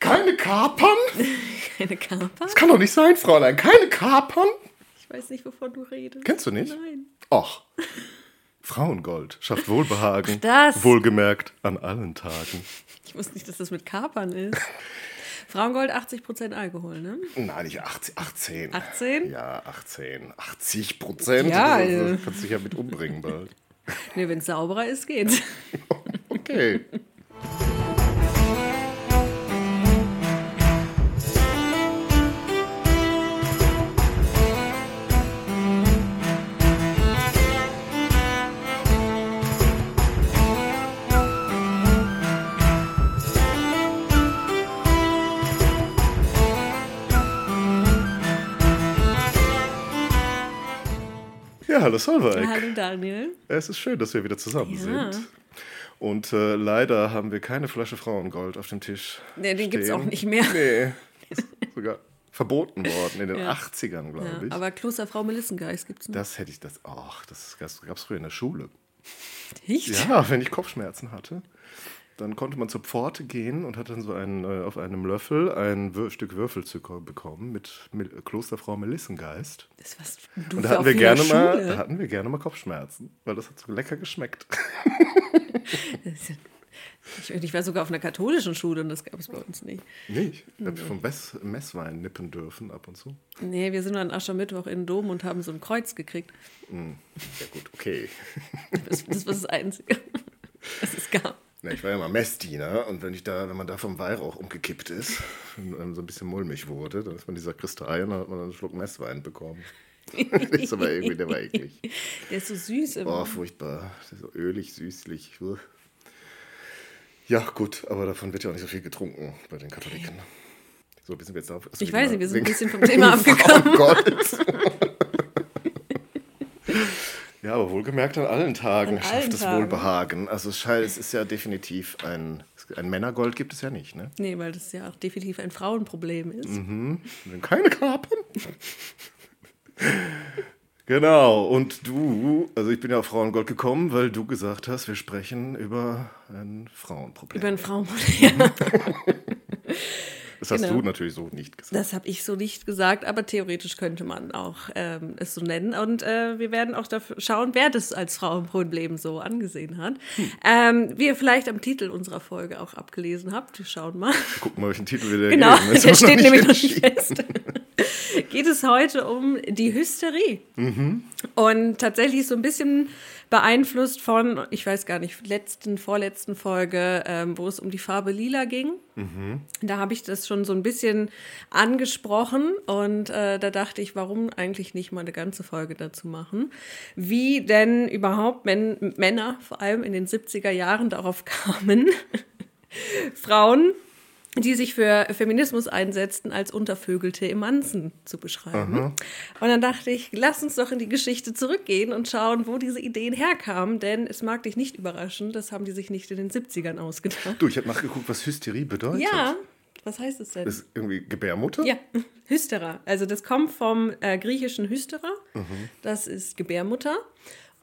Keine Kapern? Keine Kapern? Das kann doch nicht sein, Fräulein. Keine Kapern? Ich weiß nicht, wovon du redest. Kennst du nicht? Nein. Och. Frauengold schafft Wohlbehagen. Ach, das. Wohlgemerkt an allen Tagen. Ich wusste nicht, dass das mit Kapern ist. Frauengold 80% Alkohol, ne? Nein, nicht 18. 18. 18? Ja, 18. 80 Prozent. Ja, das, ja. das kannst du dich ja mit umbringen bald. Ne, wenn es sauberer ist, geht's. Okay. Ja, hallo Solveig. Hallo Daniel. Es ist schön, dass wir wieder zusammen Ja. sind. Und äh, leider haben wir keine Flasche Frauengold auf dem Tisch. Nee, den gibt's stehen. auch nicht mehr. Nee. Ist sogar verboten worden in den Ja. 80ern, glaube Ja, ich. aber Klosterfrau Melissengeist gibt's noch. das hätte ich das. Ach, das gab es früher in der Schule. Nicht? Ja, wenn ich Kopfschmerzen hatte, dann konnte man zur Pforte gehen und hat dann so einen, äh, auf einem Löffel ein Wür Stück Würfelzucker bekommen mit Mel Klosterfrau Melissengeist. Das was du Und da hatten wir gerne mal, da hatten wir gerne mal Kopfschmerzen, weil das hat so lecker geschmeckt. Ich, ich war sogar auf einer katholischen Schule und das gab es bei uns nicht. Nicht? Ich habe vom Mess Messwein nippen dürfen ab und zu. Nee, wir sind an Aschermittwoch in den Dom und haben so ein Kreuz gekriegt. Ja gut, okay. Das, das war das Einzige, was es gab. Na, ich war ja mal Messdiener und wenn ich da, wenn man da vom Weihrauch umgekippt ist und einem so ein bisschen mulmig wurde, dann ist man dieser Sakristei und dann hat man einen Schluck Messwein bekommen. das ist aber irgendwie, der war eklig. Der ist so süß immer. Oh, furchtbar. So ölig, süßlich. Ja, gut, aber davon wird ja auch nicht so viel getrunken bei den Katholiken. So, wie sind wir jetzt? Achso, Ich weiß nicht, wir sind ein bisschen vom Thema abgekommen. Oh Gott. Ja, aber wohlgemerkt an allen Tagen An schafft allen es Tagen. Wohlbehagen. Also es ist ja definitiv ein, ein Männergold gibt es ja nicht, ne? Nee, weil das ja auch definitiv ein Frauenproblem ist. Mhm. Wenn keine Kapern. Genau, und du, also ich bin ja auf Frauengold gekommen, weil du gesagt hast, wir sprechen über ein Frauenproblem. Über ein Frauenproblem. das hast genau. du natürlich so nicht gesagt. Das habe ich so nicht gesagt, aber theoretisch könnte man auch ähm, es so nennen. Und äh, wir werden auch dafür schauen, wer das als Frauenproblem so angesehen hat. Ähm, wie ihr vielleicht am Titel unserer Folge auch abgelesen habt, wir schauen mal. Guck mal, welchen Titel wir da Genau, der steht nämlich noch nicht fest. Geht es heute um die Hysterie. Mhm. Und tatsächlich so ein bisschen beeinflusst von, ich weiß gar nicht, letzten, vorletzten Folge, ähm, wo es um die Farbe Lila ging. Mhm. Da habe ich das schon so ein bisschen angesprochen und äh, da dachte ich, warum eigentlich nicht mal eine ganze Folge dazu machen? Wie denn überhaupt Men Männer, vor allem in den 70er Jahren, darauf kamen, Frauen, die sich für Feminismus einsetzten, als untervögelte Emanzen zu beschreiben. Und dann dachte ich, lass uns doch in die Geschichte zurückgehen und schauen, wo diese Ideen herkamen, denn es mag dich nicht überraschen, das haben die sich nicht in den 70ern ausgedacht. Du, ich habe nachgeguckt, was Hysterie bedeutet. Ja, was heißt es denn? Das ist irgendwie Gebärmutter? Ja, Hystera. Also das kommt vom äh, griechischen Hystera. Das ist Gebärmutter.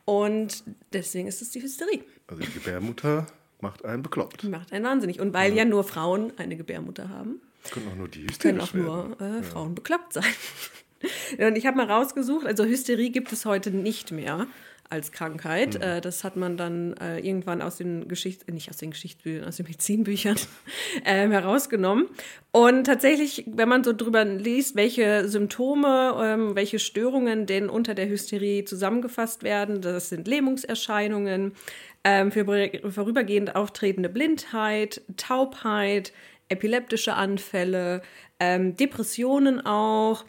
Und deswegen ist es die Hysterie. Also die Gebärmutter macht einen bekloppt. Macht einen wahnsinnig. Und weil ja nur Frauen eine Gebärmutter haben, Das können auch nur die können auch nur äh, Frauen bekloppt sein. Und ich habe mal rausgesucht, also Hysterie gibt es heute nicht mehr als Krankheit. Äh, das hat man dann äh, irgendwann aus den Geschichts... nicht aus den Geschichtsbüchern, aus den Medizinbüchern ähm, herausgenommen. Und tatsächlich, wenn man so drüber liest, welche Symptome, ähm, welche Störungen denn unter der Hysterie zusammengefasst werden, das sind Lähmungserscheinungen, ähm, für vorübergehend auftretende Blindheit, Taubheit, epileptische Anfälle, ähm, Depressionen auch,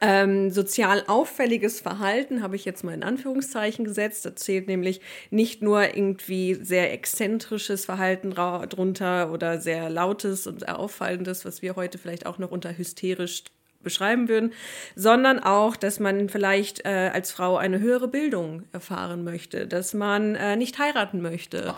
ähm, sozial auffälliges Verhalten habe ich jetzt mal in Anführungszeichen gesetzt. Da zählt nämlich nicht nur irgendwie sehr exzentrisches Verhalten drunter oder sehr lautes und auffallendes, was wir heute vielleicht auch noch unter hysterisch beschreiben würden, sondern auch, dass man vielleicht äh, als Frau eine höhere Bildung erfahren möchte, dass man äh, nicht heiraten möchte,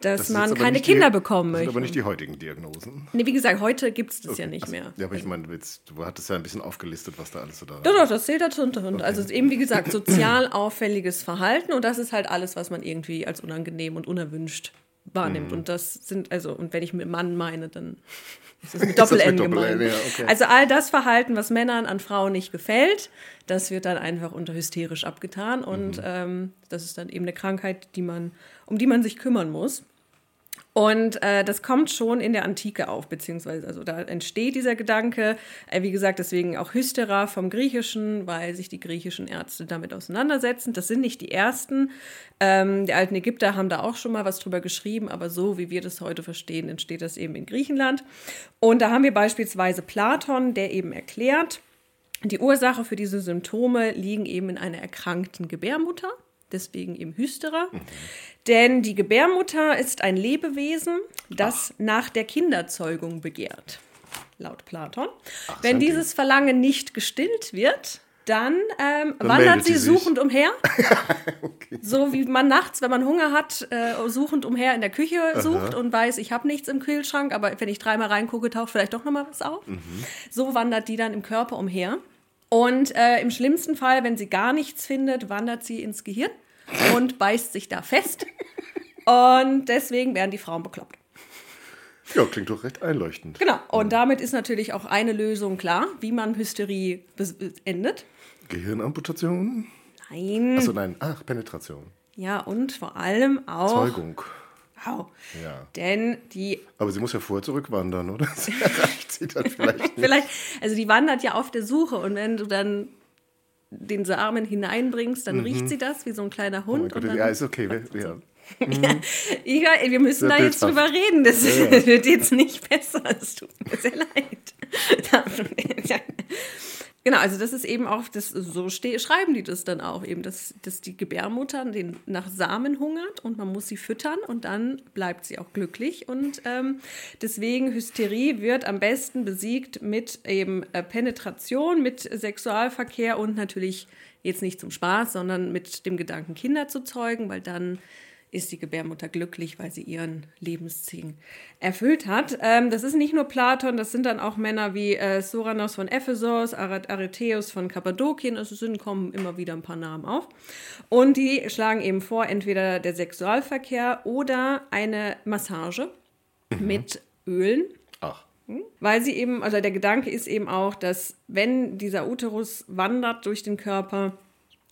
dass Das ist man keine nicht die- Kinder bekommen Das sind möchte. aber nicht die heutigen Diagnosen. nee, wie gesagt, heute gibt es das ja nicht mehr. Ja, aber ich meine, du hattest ja ein bisschen aufgelistet, was da alles so da Doch, doch, das zählt dazu unter. Also eben, wie gesagt, sozial auffälliges Verhalten und das ist halt alles, was man irgendwie als unangenehm und unerwünscht wahrnimmt. Und das sind, also, und wenn ich mit Mann meine, dann ist das mit Doppel-N, gemeint. ja, okay. Also all das Verhalten, was Männern an Frauen nicht gefällt, das wird dann einfach unter hysterisch abgetan. Und Mhm. ähm, das ist dann eben eine Krankheit, die man, um die man sich kümmern muss. Und äh, das kommt schon in der Antike auf, beziehungsweise also da entsteht dieser Gedanke, äh, wie gesagt, deswegen auch Hystera vom Griechischen, weil sich die griechischen Ärzte damit auseinandersetzen. Das sind nicht die ersten. Ähm, die alten Ägypter haben da auch schon mal was drüber geschrieben, aber so wie wir das heute verstehen, entsteht das eben in Griechenland. Und da haben wir beispielsweise Platon, der eben erklärt, die Ursache für diese Symptome liegen eben in einer erkrankten Gebärmutter, deswegen eben Hystera. Denn die Gebärmutter ist ein Lebewesen, das nach der Kinderzeugung begehrt, laut Platon. Wenn sein dieses Verlangen nicht gestillt wird, dann, ähm, wandert sie sie suchend umher. So wie man nachts, wenn man Hunger hat, äh, suchend umher in der Küche sucht und weiß, ich habe nichts im Kühlschrank, aber wenn ich dreimal reingucke, taucht vielleicht doch noch mal was auf. So wandert die dann im Körper umher. Und äh, im schlimmsten Fall, wenn sie gar nichts findet, wandert sie ins Gehirn und beißt sich da fest. Und deswegen werden die Frauen bekloppt. Ja, klingt doch recht einleuchtend. Genau. Und damit ist natürlich auch eine Lösung klar, wie man Hysterie endet. Gehirnamputation? Nein. Achso, nein. Ach, Penetration. Ja, und vor allem auch. Zeugung. Wow. Ja. Denn die Aber sie muss ja vorher zurückwandern, oder? Das erreicht sie dann vielleicht nicht. Vielleicht, also die wandert ja auf der Suche und wenn du dann den Samen hineinbringst, dann riecht sie das wie so ein kleiner Mhm. Oh Hund. Gott, und dann, ja, ist okay. wir- Ja. Igor, ey, wir müssen da jetzt drüber reden. Das Ja, ja. wird jetzt nicht besser. Es tut mir sehr leid. Genau, also das ist eben auch, das, so ste schreiben die das dann auch eben, dass, dass die Gebärmutter den, nach Samen hungert und man muss sie füttern und dann bleibt sie auch glücklich. Und ähm, deswegen Hysterie wird am besten besiegt mit eben äh, Penetration, mit Sexualverkehr und natürlich jetzt nicht zum Spaß, sondern mit dem Gedanken, Kinder zu zeugen, weil dann ist die Gebärmutter glücklich, weil sie ihren Lebensziel erfüllt hat. Ähm, das ist nicht nur Platon, das sind dann auch Männer wie äh, Soranos von Ephesos, Ar- Aretheus von Kappadokien, also es sind, kommen immer wieder ein paar Namen auf. Und die schlagen eben vor, entweder der Sexualverkehr oder eine Massage mit Ölen. Ach. Weil sie eben, also der Gedanke ist eben auch, dass wenn dieser Uterus wandert durch den Körper,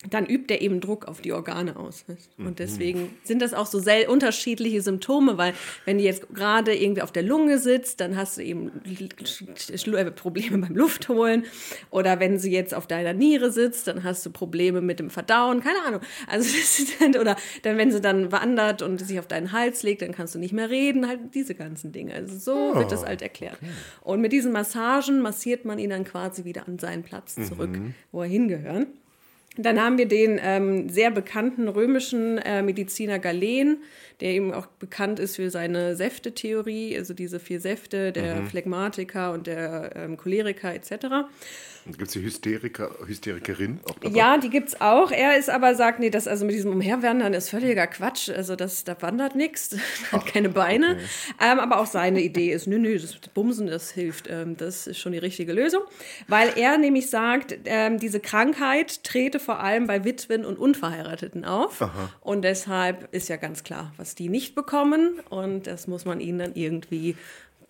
dann übt er eben Druck auf die Organe aus. du? Und deswegen sind das auch so sehr unterschiedliche Symptome, weil wenn die jetzt gerade irgendwie auf der Lunge sitzt, dann hast du eben äh, Probleme beim Luftholen. Oder wenn sie jetzt auf deiner Niere sitzt, dann hast du Probleme mit dem Verdauen. Keine Ahnung. Also dann, oder dann, wenn sie dann wandert und sich auf deinen Hals legt, dann kannst du nicht mehr reden. Halt diese ganzen Dinge. Also so wird das halt erklärt. Und mit diesen Massagen massiert man ihn dann quasi wieder an seinen Platz zurück, wo er hingehört. Dann haben wir den ähm, sehr bekannten römischen äh, Mediziner Galen, der eben auch bekannt ist für seine Säftetheorie, also diese vier Säfte, der Phlegmatiker und der ähm, Choleriker etc. Gibt es die Hysteriker, Hysterikerin auch dabei? Ja, die gibt's auch. Er ist aber sagt, nee, das also mit diesem Umherwandern ist völliger Quatsch. Also das, da wandert nichts, hat keine Beine. Ähm, aber auch seine Idee ist, nö, nö, das Bumsen, das hilft. Ähm, das ist schon die richtige Lösung. Weil er nämlich sagt, ähm, diese Krankheit trete vor allem bei Witwen und Unverheirateten auf. Und deshalb ist ja ganz klar, was die nicht bekommen. Und das muss man ihnen dann irgendwie.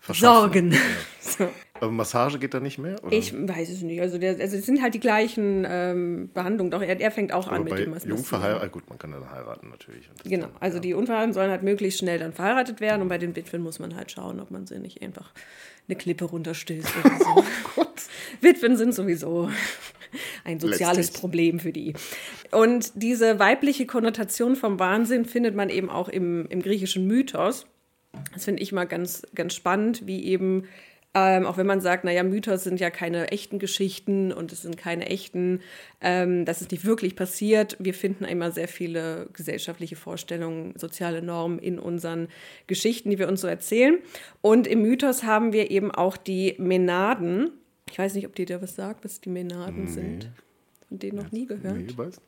Sorgen. So. Aber Massage geht da nicht mehr? Oder? Ich weiß es nicht. Also, der, also es sind halt die gleichen ähm, Behandlungen. Doch er, er fängt auch an Aber mit bei dem was Jungverheirateten, gut, man kann dann heiraten natürlich. Genau. dann- Also die Unverheirateten sollen halt möglichst schnell dann verheiratet werden und bei den Witwen muss man halt schauen, ob man sie nicht einfach eine Klippe runterstößt oder so. Oh Witwen sind sowieso ein soziales Letztlich. Problem für die. Und diese weibliche Konnotation vom Wahnsinn findet man eben auch im, im griechischen Mythos. Das finde ich mal ganz, ganz spannend, wie eben, ähm, auch wenn man sagt, naja, Mythos sind ja keine echten Geschichten und es sind keine echten, ähm, das ist nicht wirklich passiert. Wir finden immer sehr viele gesellschaftliche Vorstellungen, soziale Normen in unseren Geschichten, die wir uns so erzählen. Und im Mythos haben wir eben auch die Menaden. Ich weiß nicht, ob dir da was sagt, was die Menaden sind. Von denen noch nie gehört. Nee, weiß.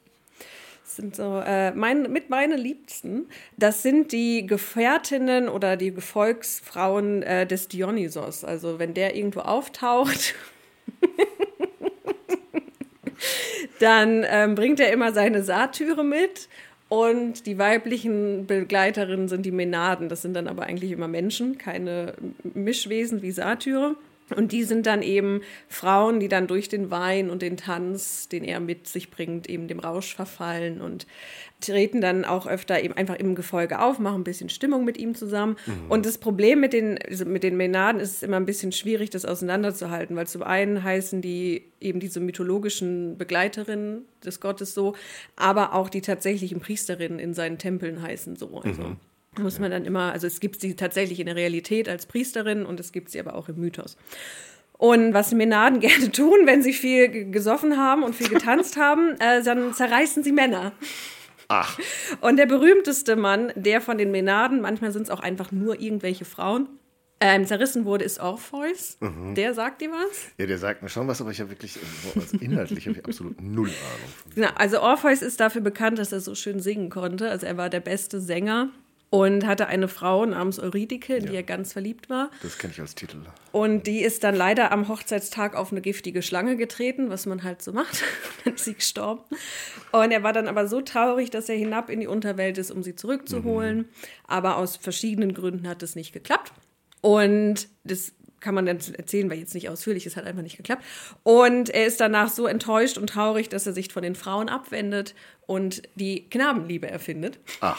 Sind so äh, mein, mit meine Liebsten. Das sind die Gefährtinnen oder die Gefolgsfrauen äh, des Dionysos. Also wenn der irgendwo auftaucht, dann ähm, bringt er immer seine Satyre mit Und die weiblichen Begleiterinnen sind die Menaden. Das sind dann aber eigentlich immer Menschen, keine Mischwesen wie Satyre. Und die sind dann eben Frauen, die dann durch den Wein und den Tanz, den er mit sich bringt, eben dem Rausch verfallen und treten dann auch öfter eben einfach im Gefolge auf, machen ein bisschen Stimmung mit ihm zusammen. Mhm. Und das Problem mit den, also mit den Menaden ist es immer ein bisschen schwierig, das auseinanderzuhalten, weil zum einen heißen die eben diese mythologischen Begleiterinnen des Gottes so, aber auch die tatsächlichen Priesterinnen in seinen Tempeln heißen so. Also. Mhm muss man dann immer, also es gibt sie tatsächlich in der Realität als Priesterin und es gibt sie aber auch im Mythos. Und was die Menaden gerne tun, wenn sie viel gesoffen haben und viel getanzt haben, äh, dann zerreißen sie Männer. Ach. Und der berühmteste Mann, der von den Menaden, manchmal sind es auch einfach nur irgendwelche Frauen, ähm, zerrissen wurde, ist Orpheus. Mhm. Der sagt dir was? Ja, der sagt mir schon was, aber ich habe wirklich, also inhaltlich habe ich absolut null Ahnung. Genau, also Orpheus ist dafür bekannt, dass er so schön singen konnte. Also er war der beste Sänger und hatte eine Frau namens Eurydike, in ja. die er ganz verliebt war. Das kenne ich als Titel. Und die ist dann leider am Hochzeitstag auf eine giftige Schlange getreten, was man halt so macht. dann ist sie gestorben. Und er war dann aber so traurig, dass er hinab in die Unterwelt ist, um sie zurückzuholen. Mhm. Aber aus verschiedenen Gründen hat es nicht geklappt. Und das kann man dann erzählen, weil jetzt nicht ausführlich ist, hat einfach nicht geklappt. Und er ist danach so enttäuscht und traurig, dass er sich von den Frauen abwendet und die Knabenliebe erfindet. Ach.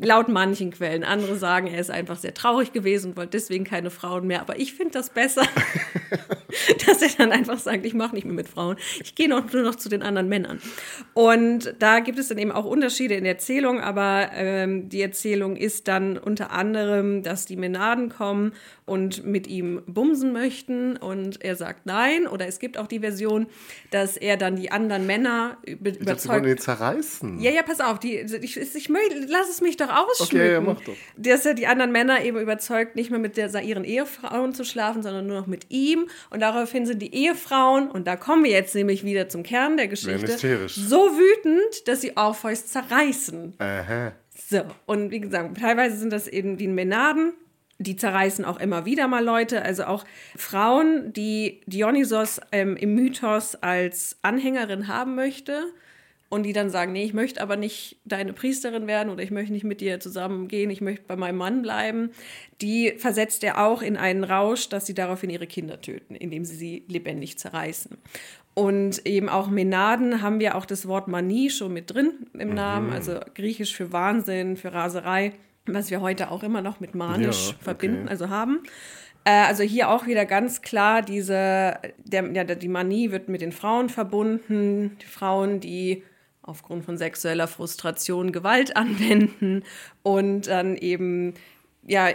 Laut manchen Quellen. Andere sagen, er ist einfach sehr traurig gewesen und wollte deswegen keine Frauen mehr. Aber ich finde das besser, dass er dann einfach sagt, ich mache nicht mehr mit Frauen. Ich gehe nur noch zu den anderen Männern. Und da gibt es dann eben auch Unterschiede in der Erzählung. Aber ähm, die Erzählung ist dann unter anderem, dass die Menaden kommen und mit ihm bumsen möchten und er sagt nein. Oder es gibt auch die Version, dass er dann die anderen Männer über ich überzeugt. Die zerreißen. Ja, ja, pass auf. Die, ich, ich, ich, lass es mich doch ausschmücken. Okay, ja, mach doch. Dass er die anderen Männer eben überzeugt, nicht mehr mit der, ihren Ehefrauen zu schlafen, sondern nur noch mit ihm. Und daraufhin sind die Ehefrauen, und da kommen wir jetzt nämlich wieder zum Kern der Geschichte, so wütend, dass sie Orpheus zerreißen. Aha. So, und wie gesagt, teilweise sind das eben die Menaden, die zerreißen auch immer wieder mal Leute, also auch Frauen, die Dionysos ähm, im Mythos als Anhängerin haben möchte und die dann sagen, nee, ich möchte aber nicht deine Priesterin werden oder ich möchte nicht mit dir zusammengehen, ich möchte bei meinem Mann bleiben, die versetzt er auch in einen Rausch, dass sie daraufhin ihre Kinder töten, indem sie sie lebendig zerreißen. Und eben auch Menaden haben wir auch das Wort Manie schon mit drin im mhm. Namen, also griechisch für Wahnsinn, für Raserei was wir heute auch immer noch mit manisch ja, verbinden, also haben. Äh, also hier auch wieder ganz klar, diese, der, ja, die Manie wird mit den Frauen verbunden, die Frauen, die aufgrund von sexueller Frustration Gewalt anwenden und dann eben ja,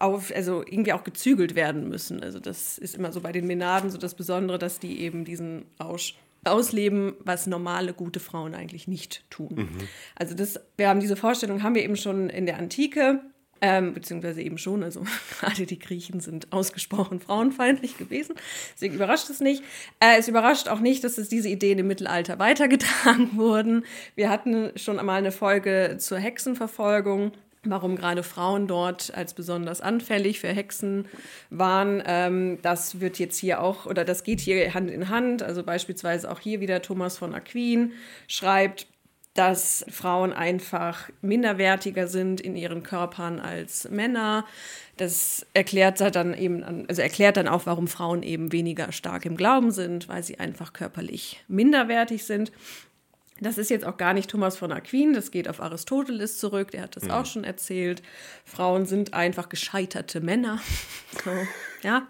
auf, also irgendwie auch gezügelt werden müssen. Also das ist immer so bei den Menaden so das Besondere, dass die eben diesen Rausch ausleben, was normale, gute Frauen eigentlich nicht tun. Mhm. Also das, wir haben diese Vorstellung, haben wir eben schon in der Antike, ähm, beziehungsweise eben schon, also gerade die Griechen sind ausgesprochen frauenfeindlich gewesen, deswegen überrascht es nicht. Äh, es überrascht auch nicht, dass es diese Ideen im Mittelalter weitergetragen wurden. Wir hatten schon einmal eine Folge zur Hexenverfolgung warum gerade Frauen dort als besonders anfällig für Hexen waren. Ähm, das wird jetzt hier auch, oder das geht hier Hand in Hand. Also beispielsweise auch hier wieder Thomas von Aquin schreibt, dass Frauen einfach minderwertiger sind in ihren Körpern als Männer. Das erklärt dann eben, also erklärt dann auch, warum Frauen eben weniger stark im Glauben sind, weil sie einfach körperlich minderwertig sind. Das ist jetzt auch gar nicht Thomas von Aquin, das geht auf Aristoteles zurück, der hat das mhm. auch schon erzählt. Frauen sind einfach gescheiterte Männer. So, ja.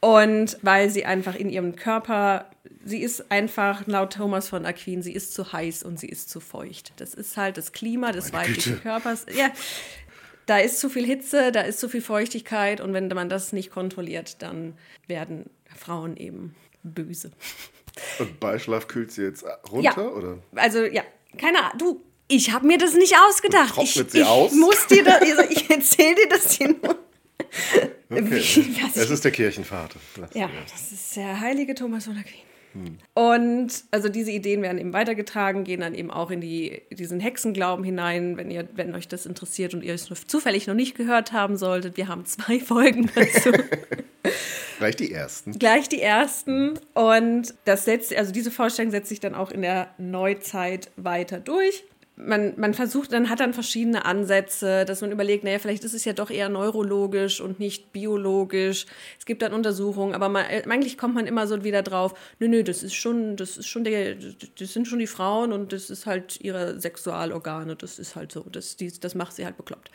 Und weil sie einfach in ihrem Körper, sie ist einfach laut Thomas von Aquin, sie ist zu heiß und sie ist zu feucht. Das ist halt das Klima des Meine weiblichen Güte. Körpers. Ja, da ist zu viel Hitze, da ist zu viel Feuchtigkeit und wenn man das nicht kontrolliert, dann werden Frauen eben böse. Und Beischlaf kühlt sie jetzt runter, ja. oder? Also, ja, keine Ahnung. Du, ich habe mir das nicht ausgedacht. Trocknet ich, sie ich aus? muss dir das, also ich erzähle dir das hier nur. Okay. es ist der Kirchenvater. Lass ja, das ist der heilige Thomas von Aquin. Hm. Und also diese Ideen werden eben weitergetragen, gehen dann eben auch in die, diesen Hexenglauben hinein, wenn ihr, wenn euch das interessiert und ihr es zufällig noch nicht gehört haben solltet. Wir haben zwei Folgen dazu. Gleich die ersten. Gleich die ersten. Und das setzt, also diese Vorstellung setzt sich dann auch in der Neuzeit weiter durch man, man versucht, dann hat dann verschiedene Ansätze, dass man überlegt, naja, vielleicht ist es ja doch eher neurologisch und nicht biologisch. Es gibt dann Untersuchungen, aber man, eigentlich kommt man immer so wieder drauf, nö, nö, das ist schon, das ist schon der, das sind schon die Frauen und das ist halt ihre Sexualorgane, das ist halt so, das, die, das macht sie halt bekloppt.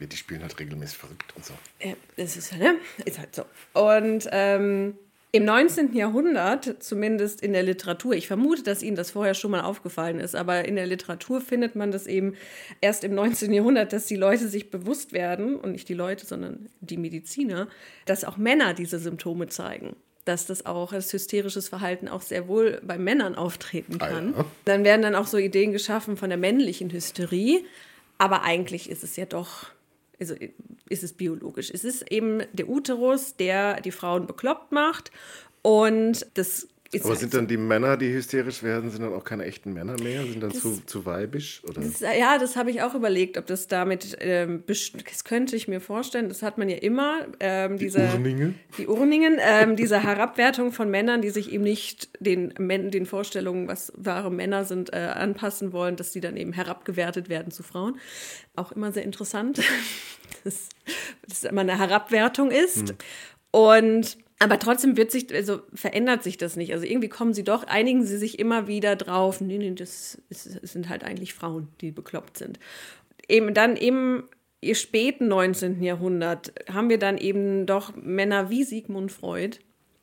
Die spielen halt regelmäßig verrückt und so. Ja, das ist, ne? ist halt so. Und ähm, im 19. Jahrhundert, zumindest in der Literatur, ich vermute, dass Ihnen das vorher schon mal aufgefallen ist, aber in der Literatur findet man das eben erst im 19. Jahrhundert, dass die Leute sich bewusst werden, und nicht die Leute, sondern die Mediziner, dass auch Männer diese Symptome zeigen dass das auch als hysterisches Verhalten auch sehr wohl bei Männern auftreten kann. Ah, ja. Dann werden dann auch so Ideen geschaffen von der männlichen Hysterie, aber eigentlich ist es ja doch also ist es biologisch. Es ist eben der Uterus, der die Frauen bekloppt macht. Und das aber halt sind dann die Männer, die hysterisch werden, sind dann auch keine echten Männer mehr? Sind dann das, zu, zu weibisch? Oder? Das, ja, das habe ich auch überlegt, ob das damit, ähm, das könnte ich mir vorstellen, das hat man ja immer. Ähm, diese, die Urninge? Die Urningen, ähm, diese Herabwertung von Männern, die sich eben nicht den, den Vorstellungen, was wahre Männer sind, äh, anpassen wollen, dass die dann eben herabgewertet werden zu Frauen. Auch immer sehr interessant, dass das immer eine Herabwertung ist. Hm. Und aber trotzdem wird sich, also verändert sich das nicht. Also irgendwie kommen sie doch, einigen sie sich immer wieder drauf, nee, nee, das, ist, das sind halt eigentlich Frauen, die bekloppt sind. Eben dann im späten 19. Jahrhundert haben wir dann eben doch Männer wie Sigmund Freud,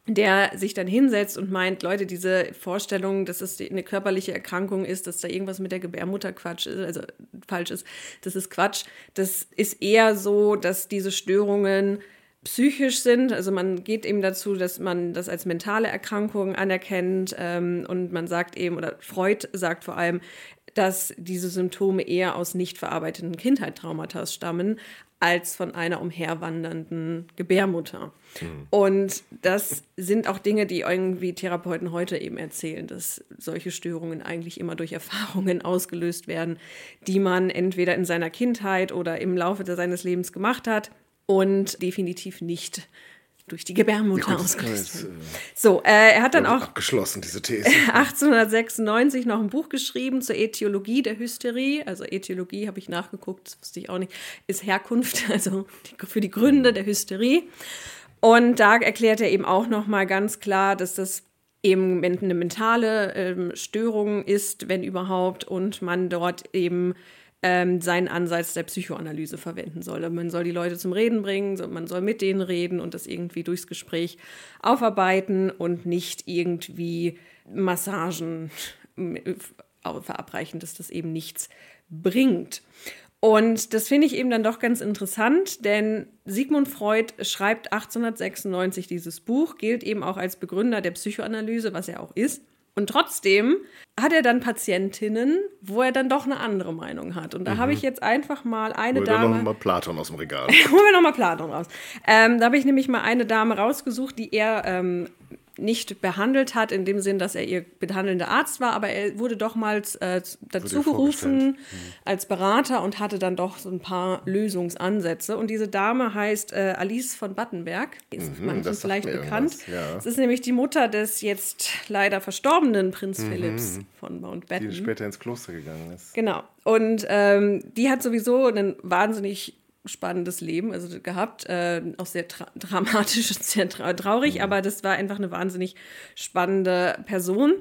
der sich dann hinsetzt und meint, Leute, diese Vorstellung, dass es eine körperliche Erkrankung ist, dass da irgendwas mit der Gebärmutter Quatsch ist, also falsch ist, das ist Quatsch. Das ist eher so, dass diese Störungen psychisch sind. Also man geht eben dazu, dass man das als mentale Erkrankung anerkennt ähm, und man sagt eben, oder Freud sagt vor allem, dass diese Symptome eher aus nicht verarbeiteten Kindheitstraumata stammen, als von einer umherwandernden Gebärmutter. Mhm. Und das sind auch Dinge, die irgendwie Therapeuten heute eben erzählen, dass solche Störungen eigentlich immer durch Erfahrungen ausgelöst werden, die man entweder in seiner Kindheit oder im Laufe seines Lebens gemacht hat und definitiv nicht durch die Gebärmutter ausgelöst. Äh, so, äh, er hat dann auch abgeschlossen diese These. 1896 noch ein Buch geschrieben zur Äthiologie der Hysterie. Also Äthiologie habe ich nachgeguckt, das wusste ich auch nicht, ist Herkunft, also für die Gründe der Hysterie. Und da erklärt er eben auch noch mal ganz klar, dass das eben eine mentale ähm, Störung ist, wenn überhaupt, und man dort eben ähm, seinen Ansatz der Psychoanalyse verwenden soll. Man soll die Leute zum Reden bringen, man soll mit denen reden und das irgendwie durchs Gespräch aufarbeiten und nicht irgendwie Massagen verabreichen, dass das eben nichts bringt. Und das finde ich eben dann doch ganz interessant, denn Sigmund Freud schreibt 1896 dieses Buch, gilt eben auch als Begründer der Psychoanalyse, was er auch ist. Und trotzdem hat er dann Patientinnen, wo er dann doch eine andere Meinung hat. Und da mhm. habe ich jetzt einfach mal eine Hol Dame. Holen wir nochmal Platon aus dem Regal. Holen wir nochmal Platon raus. Ähm, da habe ich nämlich mal eine Dame rausgesucht, die er ähm, nicht behandelt hat, in dem Sinn, dass er ihr behandelnder Arzt war, aber er wurde doch mal äh, dazu gerufen mhm. als Berater und hatte dann doch so ein paar Lösungsansätze. Und diese Dame heißt äh, Alice von Battenberg, ist mhm, manchen vielleicht bekannt. Ja. Es ist nämlich die Mutter des jetzt leider verstorbenen Prinz mhm. Philipps von Mountbatten. Die später ins Kloster gegangen ist. Genau. Und ähm, die hat sowieso einen wahnsinnig spannendes Leben also gehabt, äh, auch sehr dramatisch und sehr tra traurig, mhm. aber das war einfach eine wahnsinnig spannende Person.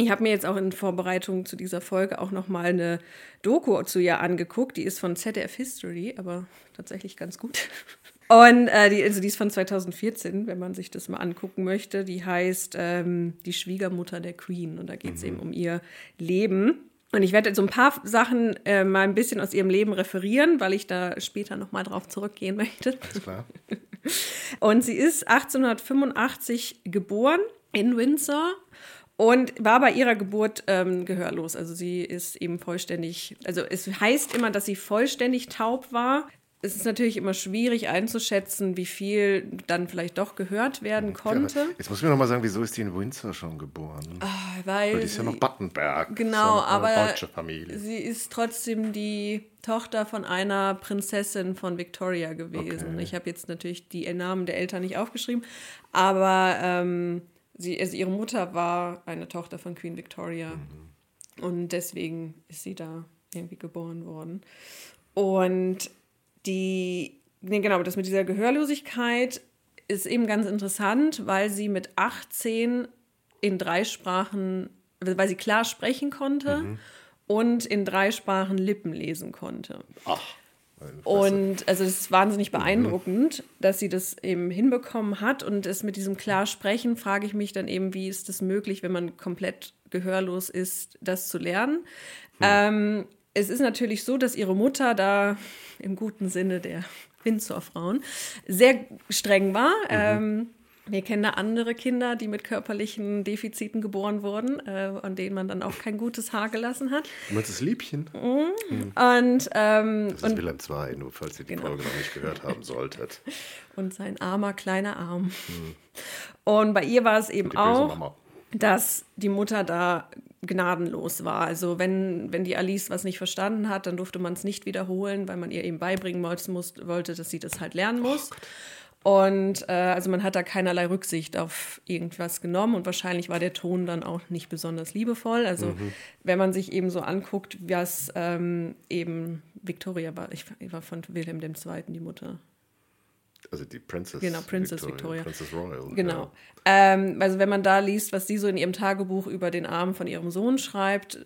Ich habe mir jetzt auch in Vorbereitung zu dieser Folge auch noch mal eine Doku zu ihr angeguckt. Die ist von ZDF History, aber tatsächlich ganz gut. Und äh, die, also die ist von 2014, wenn man sich das mal angucken möchte. Die heißt ähm, Die Schwiegermutter der Queen. Und da geht es mhm. eben um ihr Leben. Und ich werde so ein paar Sachen äh, mal ein bisschen aus ihrem Leben referieren, weil ich da später nochmal drauf zurückgehen möchte. Alles klar. Und sie ist 1885 geboren in Windsor und war bei ihrer Geburt ähm, gehörlos. Also sie ist eben vollständig, also es heißt immer, dass sie vollständig taub war. Es ist natürlich immer schwierig einzuschätzen, wie viel dann vielleicht doch gehört werden konnte. Jetzt muss ich mir noch mal sagen, wieso ist die in Windsor schon geboren? Ah, weil, weil die ist ja noch Battenberg. Genau, ja aber deutsche Familie. sie ist trotzdem die Tochter von einer Prinzessin von Victoria gewesen. Okay. Ich habe jetzt natürlich die Namen der Eltern nicht aufgeschrieben, aber ähm, sie, also ihre Mutter war eine Tochter von Queen Victoria Mhm. und deswegen ist sie da irgendwie geboren worden. Und die, nee, genau, das mit dieser Gehörlosigkeit ist eben ganz interessant, weil sie mit 18 in drei Sprachen, weil sie klar sprechen konnte und in drei Sprachen Lippen lesen konnte. Ach. Und also es ist wahnsinnig beeindruckend, dass sie das eben hinbekommen hat. Und es mit diesem klar Sprechen frage ich mich dann eben, wie ist das möglich, wenn man komplett gehörlos ist, das zu lernen. Ähm, es ist natürlich so, dass ihre Mutter da im guten Sinne der Windsor-Frauen sehr streng war. Ähm, wir kennen da andere Kinder, die mit körperlichen Defiziten geboren wurden, äh, an denen man dann auch kein gutes Haar gelassen hat. Meinst das Liebchen? Und, ähm, Das ist und Wilhelm II, nur falls ihr die Genau. Folge noch nicht gehört haben solltet. und sein armer kleiner Arm. Und bei ihr war es eben auch. Dass die Mutter da gnadenlos war. Also wenn, wenn die Alice was nicht verstanden hat, dann durfte man es nicht wiederholen, weil man ihr eben beibringen wollte, muss, wollte dass sie das halt lernen muss. und äh, also man hat da keinerlei Rücksicht auf irgendwas genommen und wahrscheinlich war der Ton dann auch nicht besonders liebevoll. Also wenn man sich eben so anguckt, was ähm, eben Victoria war, ich, ich war von Wilhelm II. die Mutter. Also die Princess Genau, Princess Victoria. Princess Royal. Genau. Ähm, also wenn man da liest, was sie so in ihrem Tagebuch über den Arm von ihrem Sohn schreibt,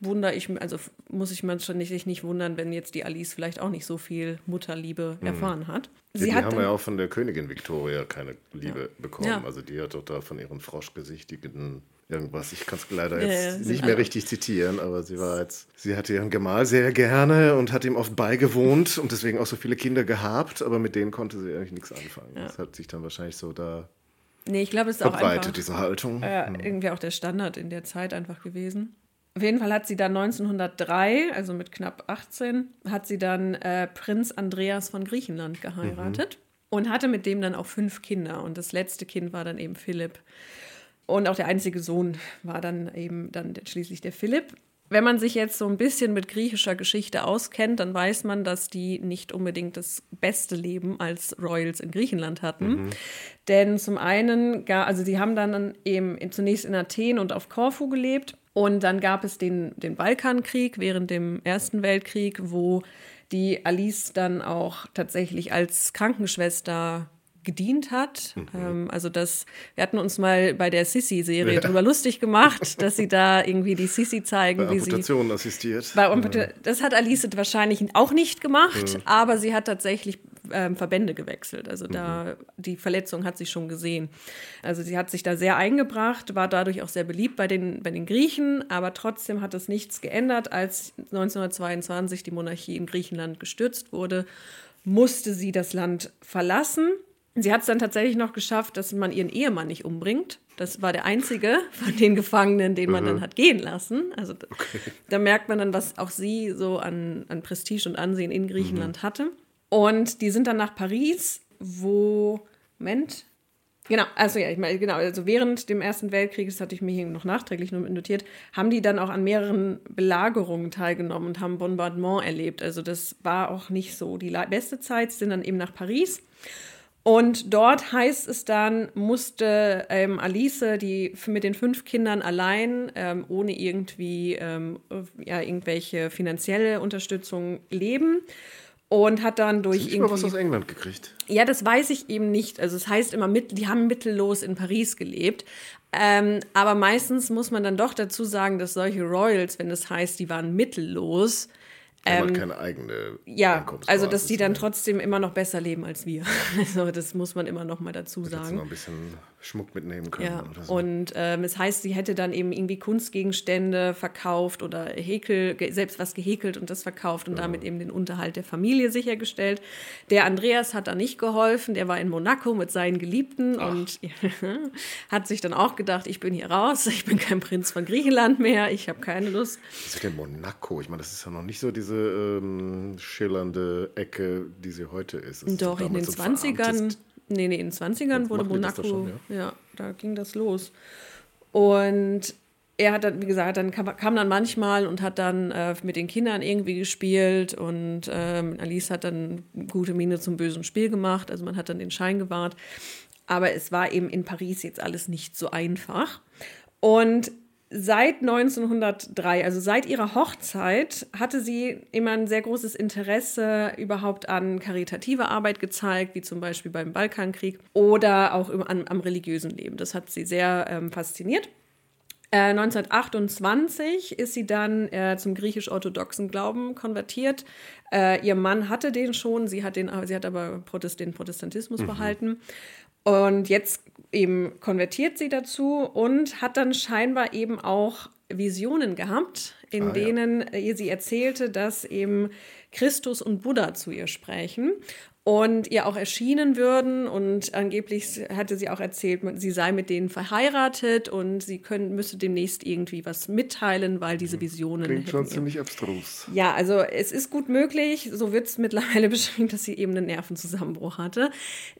wundere ich, also f- muss ich man schon nicht, sich nicht wundern, wenn jetzt die Alice vielleicht auch nicht so viel Mutterliebe erfahren hat. Ja, Sie die hat haben ja auch von der Königin Victoria keine Liebe bekommen. Ja. Also die hat doch da von ihren froschgesichtigen irgendwas. Ich kann es leider Ja, jetzt ja, nicht mehr alle- richtig zitieren, aber sie war jetzt, sie hatte ihren Gemahl sehr gerne und hat ihm oft beigewohnt und deswegen auch so viele Kinder gehabt, aber mit denen konnte sie eigentlich nichts anfangen. Das hat sich dann wahrscheinlich so da nee, ich glaube, es ist auch einfach diese Haltung. äh, irgendwie auch der Standard in der Zeit einfach gewesen. Auf jeden Fall hat sie dann 1903, also mit knapp 18, hat sie dann äh, Prinz Andreas von Griechenland geheiratet und hatte mit dem dann auch fünf Kinder. Und das letzte Kind war dann eben Philipp. Und auch der einzige Sohn war dann eben dann schließlich der Philipp. Wenn man sich jetzt so ein bisschen mit griechischer Geschichte auskennt, dann weiß man, dass die nicht unbedingt das beste Leben als Royals in Griechenland hatten. Denn zum einen, also sie haben dann eben zunächst in Athen und auf Korfu gelebt. Und dann gab es den, den Balkankrieg während dem Ersten Weltkrieg, wo die Alice dann auch tatsächlich als Krankenschwester gedient hat. Ähm, also das, wir hatten uns mal bei der Sissy-Serie Ja. drüber lustig gemacht, dass sie da irgendwie die Sissy zeigen, Bei wie sie assistiert. bei Amputa- Das hat Alice wahrscheinlich auch nicht gemacht, aber sie hat tatsächlich ähm, Verbände gewechselt. Also da die Verletzung hat sie schon gesehen. Also sie hat sich da sehr eingebracht, war dadurch auch sehr beliebt bei den, bei den Griechen, aber trotzdem hat es nichts geändert. Als 1922 die Monarchie in Griechenland gestürzt wurde, musste sie das Land verlassen. Sie hat es dann tatsächlich noch geschafft, dass man ihren Ehemann nicht umbringt. Das war der einzige von den Gefangenen, den man dann hat gehen lassen. Also da, da merkt man dann, was auch sie so an, an Prestige und Ansehen in Griechenland hatte. Und die sind dann nach Paris, wo, Moment, Genau, also ja, ich meine, genau, also während dem Ersten Weltkrieg, das hatte ich mir hier noch nachträglich nur notiert, haben die dann auch an mehreren Belagerungen teilgenommen und haben Bombardement erlebt. Also das war auch nicht so die beste Zeit, sind dann eben nach Paris. Und dort heißt es dann, musste ähm, Alice, die mit den fünf Kindern allein, ähm, ohne irgendwie ähm, ja, irgendwelche finanzielle Unterstützung leben und hat dann durch Ich habe was irgendwie aus England gekriegt. ja, das weiß ich eben nicht. Also es heißt immer, mit, die haben mittellos in Paris gelebt. Ähm, aber meistens muss man dann doch dazu sagen, dass solche Royals, wenn das heißt, die waren mittellos, Ähm, halt keine eigene ja, also dass die dann trotzdem immer noch besser leben als wir. Also das muss man immer noch mal dazu sagen. noch ein bisschen Schmuck mitnehmen können Ja, oder so. und ähm, es heißt, sie hätte dann eben irgendwie Kunstgegenstände verkauft oder Häkel, selbst was gehäkelt und das verkauft und damit eben den Unterhalt der Familie sichergestellt. Der Andreas hat da nicht geholfen, der war in Monaco mit seinen Geliebten und hat sich dann auch gedacht, ich bin hier raus, ich bin kein Prinz von Griechenland mehr, ich habe keine Lust. Was ist denn Monaco? Ich meine, das ist ja noch nicht so diese ähm, schillernde Ecke, die sie heute ist. Es Doch, ist in den damals so 20ern, verarmtes- nee, nee, in den 20ern Jetzt wurde Monaco, schon, ja? da ging das los. Und er hat dann, wie gesagt, dann kam, kam dann manchmal und hat dann äh, mit den Kindern irgendwie gespielt und ähm, Alice hat dann gute Miene zum bösen Spiel gemacht, also man hat dann den Schein gewahrt. Aber es war eben in Paris jetzt alles nicht so einfach. Und seit 1903, also seit ihrer Hochzeit, hatte sie immer ein sehr großes Interesse überhaupt an karitative Arbeit gezeigt, wie zum Beispiel beim Balkankrieg oder auch im, an, am religiösen Leben. Das hat sie sehr ähm, fasziniert. Äh, 1928 ist sie dann äh, zum griechisch-orthodoxen Glauben konvertiert. Äh, ihr Mann hatte den schon, sie hat, den, sie hat aber Protest, den Protestantismus behalten. Und jetzt eben konvertiert sie dazu und hat dann scheinbar eben auch Visionen gehabt, in Ah, ja. denen äh, sie erzählte, dass eben Christus und Buddha zu ihr sprechen und ihr auch erschienen würden. Und angeblich hatte sie auch erzählt, sie sei mit denen verheiratet und sie können, müsse demnächst irgendwie was mitteilen, weil diese Visionen. Klingt schon ziemlich abstrus. ja, also es ist gut möglich, so wird es mittlerweile beschrieben, dass sie eben einen Nervenzusammenbruch hatte.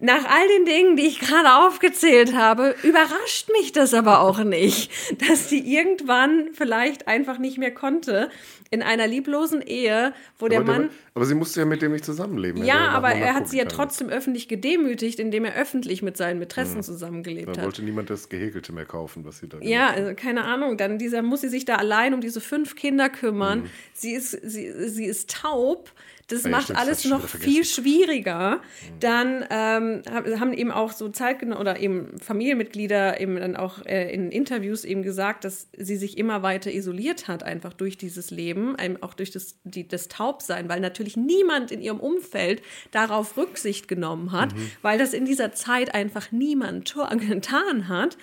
Nach all den Dingen, die ich gerade aufgezählt habe, überrascht mich das aber auch nicht, dass sie irgendwann vielleicht einfach nicht mehr konnte in einer lieblosen Ehe, wo der aber, Mann... aber sie musste ja mit dem nicht zusammenleben. ja, der aber er Monaco hat sie ja trotzdem öffentlich gedemütigt, indem er öffentlich mit seinen Mätressen zusammengelebt Dann hat. wollte niemand das Gehäkelte mehr kaufen, was sie da Ja, gemacht hat. also keine Ahnung. Dann dieser muss sie sich da allein um diese fünf Kinder kümmern. Mhm. Sie ist sie, sie ist taub. Das Ah ja, macht stimmt, das alles schon noch viel schwieriger. Dann ähm, hab- haben eben auch so Zeitgenossen oder eben Familienmitglieder eben dann auch äh, in Interviews eben gesagt, dass sie sich immer weiter isoliert hat, einfach durch dieses Leben, eben auch durch das, die, das Taubsein, weil natürlich niemand in ihrem Umfeld darauf Rücksicht genommen hat, Mhm. weil das in dieser Zeit einfach niemand getan hat.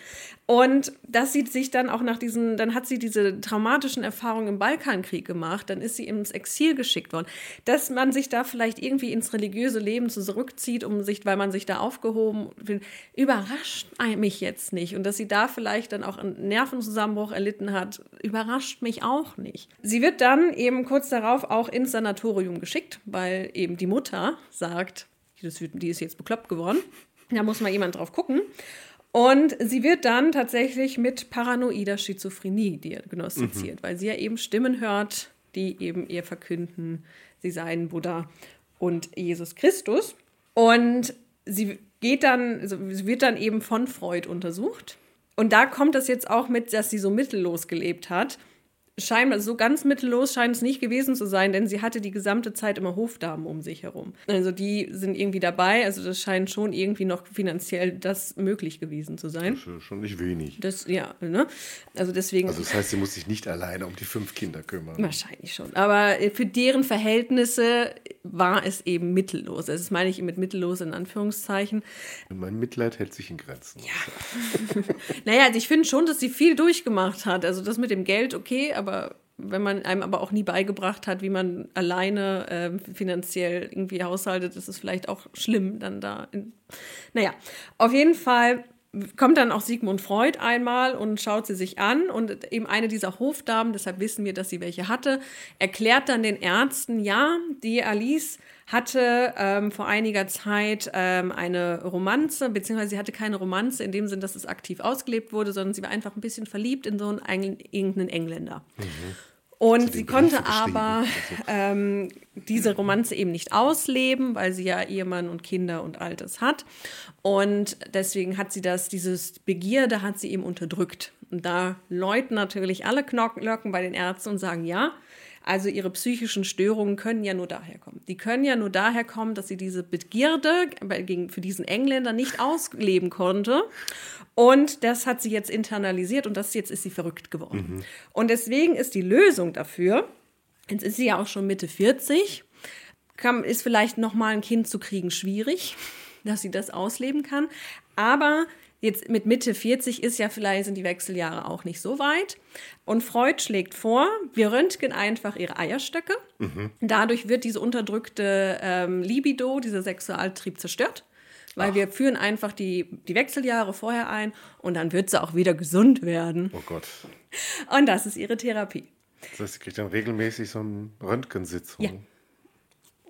Und dass sie sich dann auch nach diesen, dann hat sie diese traumatischen Erfahrungen im Balkankrieg gemacht, dann ist sie ins Exil geschickt worden. Dass man sich da vielleicht irgendwie ins religiöse Leben zurückzieht, um sich, weil man sich da aufgehoben will, überrascht mich jetzt nicht. Und dass sie da vielleicht dann auch einen Nervenzusammenbruch erlitten hat, überrascht mich auch nicht. Sie wird dann eben kurz darauf auch ins Sanatorium geschickt, weil eben die Mutter sagt, das die ist jetzt bekloppt geworden. Da muss mal jemand drauf gucken. Und sie wird dann tatsächlich mit paranoider Schizophrenie diagnostiziert, weil sie ja eben Stimmen hört, die eben ihr verkünden, sie seien Buddha und Jesus Christus. Und sie geht dann, also sie wird dann eben von Freud untersucht. Und da kommt das jetzt auch mit, dass sie so mittellos gelebt hat. Scheinbar, so ganz mittellos scheint es nicht gewesen zu sein, denn sie hatte die gesamte Zeit immer Hofdamen um sich herum. Also die sind irgendwie dabei, also das scheint schon irgendwie noch finanziell das möglich gewesen zu sein. Das ist Schon nicht wenig. Das, ja, ne? Also deswegen. Also das heißt, sie muss sich nicht alleine um die fünf Kinder kümmern. Wahrscheinlich schon. Aber äh, für deren Verhältnisse war es eben mittellos. Also das meine ich mit mittellos in Anführungszeichen. Mein Mitleid hält sich in Grenzen. Ja. Naja, also ich finde schon, dass sie viel durchgemacht hat. Also das mit dem Geld, okay, aber wenn man einem aber auch nie beigebracht hat, wie man alleine ähm, finanziell irgendwie haushaltet, ist es vielleicht auch schlimm dann da. In naja, auf jeden Fall kommt dann auch Sigmund Freud einmal und schaut sie sich an und eben eine dieser Hofdamen, deshalb wissen wir, dass sie welche hatte, erklärt dann den Ärzten, ja, die Alice hatte ähm, vor einiger Zeit ähm, eine Romanze, beziehungsweise sie hatte keine Romanze in dem Sinn, dass es aktiv ausgelebt wurde, sondern sie war einfach ein bisschen verliebt in so einen irgendeinen Engländer. Und sie konnte aber ähm, diese Romanze eben nicht ausleben, weil sie ja Ehemann und Kinder und Altes hat. Und deswegen hat sie das, dieses Begierde hat sie eben unterdrückt. Und da läuten natürlich alle Glocken bei den Ärzten und sagen, ja, also ihre psychischen Störungen können ja nur daher kommen. Die können ja nur daher kommen, dass sie diese Begierde für diesen Engländer nicht ausleben konnte. Und das hat sie jetzt internalisiert und das jetzt ist sie verrückt geworden. Und deswegen ist die Lösung dafür, jetzt ist sie ja auch schon Mitte 40, kann, ist vielleicht noch mal ein Kind zu kriegen schwierig, dass sie das ausleben kann. Aber jetzt mit Mitte 40 ist ja vielleicht sind die Wechseljahre auch nicht so weit. Und Freud schlägt vor, wir röntgen einfach ihre Eierstöcke. Dadurch wird diese unterdrückte ähm, Libido, dieser Sexualtrieb zerstört. Weil wir führen einfach die, die Wechseljahre vorher ein und dann wird sie auch wieder gesund werden. Oh Gott. Und das ist ihre Therapie. Das heißt, sie kriegt dann regelmäßig so eine Röntgensitzung. Ja.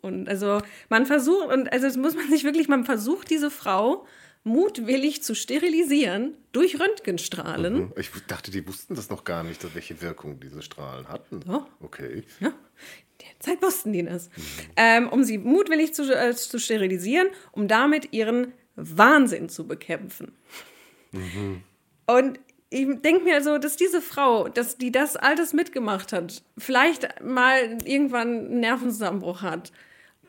Und also man versucht, und also das muss man sich wirklich, man versucht diese Frau mutwillig zu sterilisieren durch Röntgenstrahlen. Mhm. Ich dachte, die wussten das noch gar nicht, welche Wirkung diese Strahlen hatten. Ja. Okay. Ja, derzeit wussten die das. Ähm, um sie mutwillig zu, äh, zu sterilisieren, um damit ihren Wahnsinn zu bekämpfen. Und ich denke mir also, dass diese Frau, dass die das alles mitgemacht hat, vielleicht mal irgendwann einen Nervenzusammenbruch hat,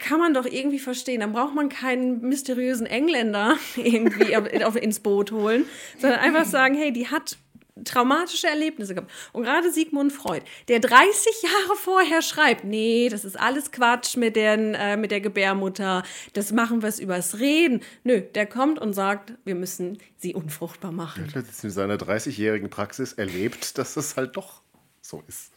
kann man doch irgendwie verstehen. Dann braucht man keinen mysteriösen Engländer irgendwie ins Boot holen, sondern einfach sagen, hey, die hat traumatische Erlebnisse gehabt. Und gerade Sigmund Freud, der 30 Jahre vorher schreibt, nee, das ist alles Quatsch mit, den, äh, mit der Gebärmutter, das machen wir es übers Reden. Nö, der kommt und sagt, wir müssen sie unfruchtbar machen. Er hat jetzt in seiner 30-jährigen Praxis erlebt, dass das halt doch so ist.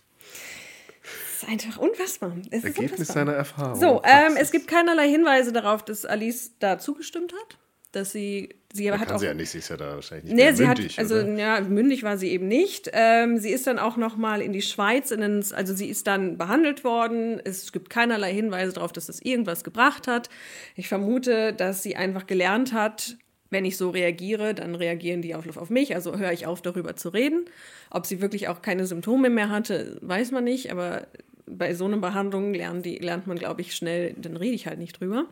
Das ist einfach unfassbar. Es Ergebnis unfassbar. seiner Erfahrung. So, ähm, es gibt keinerlei Hinweise darauf, dass Alice da zugestimmt hat. Dass sie, sie hat Kann auch sie ja nicht, sie ist ja da wahrscheinlich nicht Nee, sie mündig, hat, also oder? ja, mündig war sie eben nicht. Ähm, sie ist dann auch noch mal in die Schweiz, in den, also sie ist dann behandelt worden. Es gibt keinerlei Hinweise darauf, dass das irgendwas gebracht hat. Ich vermute, dass sie einfach gelernt hat, wenn ich so reagiere, dann reagieren die auf, auf mich, also höre ich auf, darüber zu reden. Ob sie wirklich auch keine Symptome mehr hatte, weiß man nicht, aber bei so einer Behandlung lernen die, lernt man, glaube ich, schnell, dann rede ich halt nicht drüber.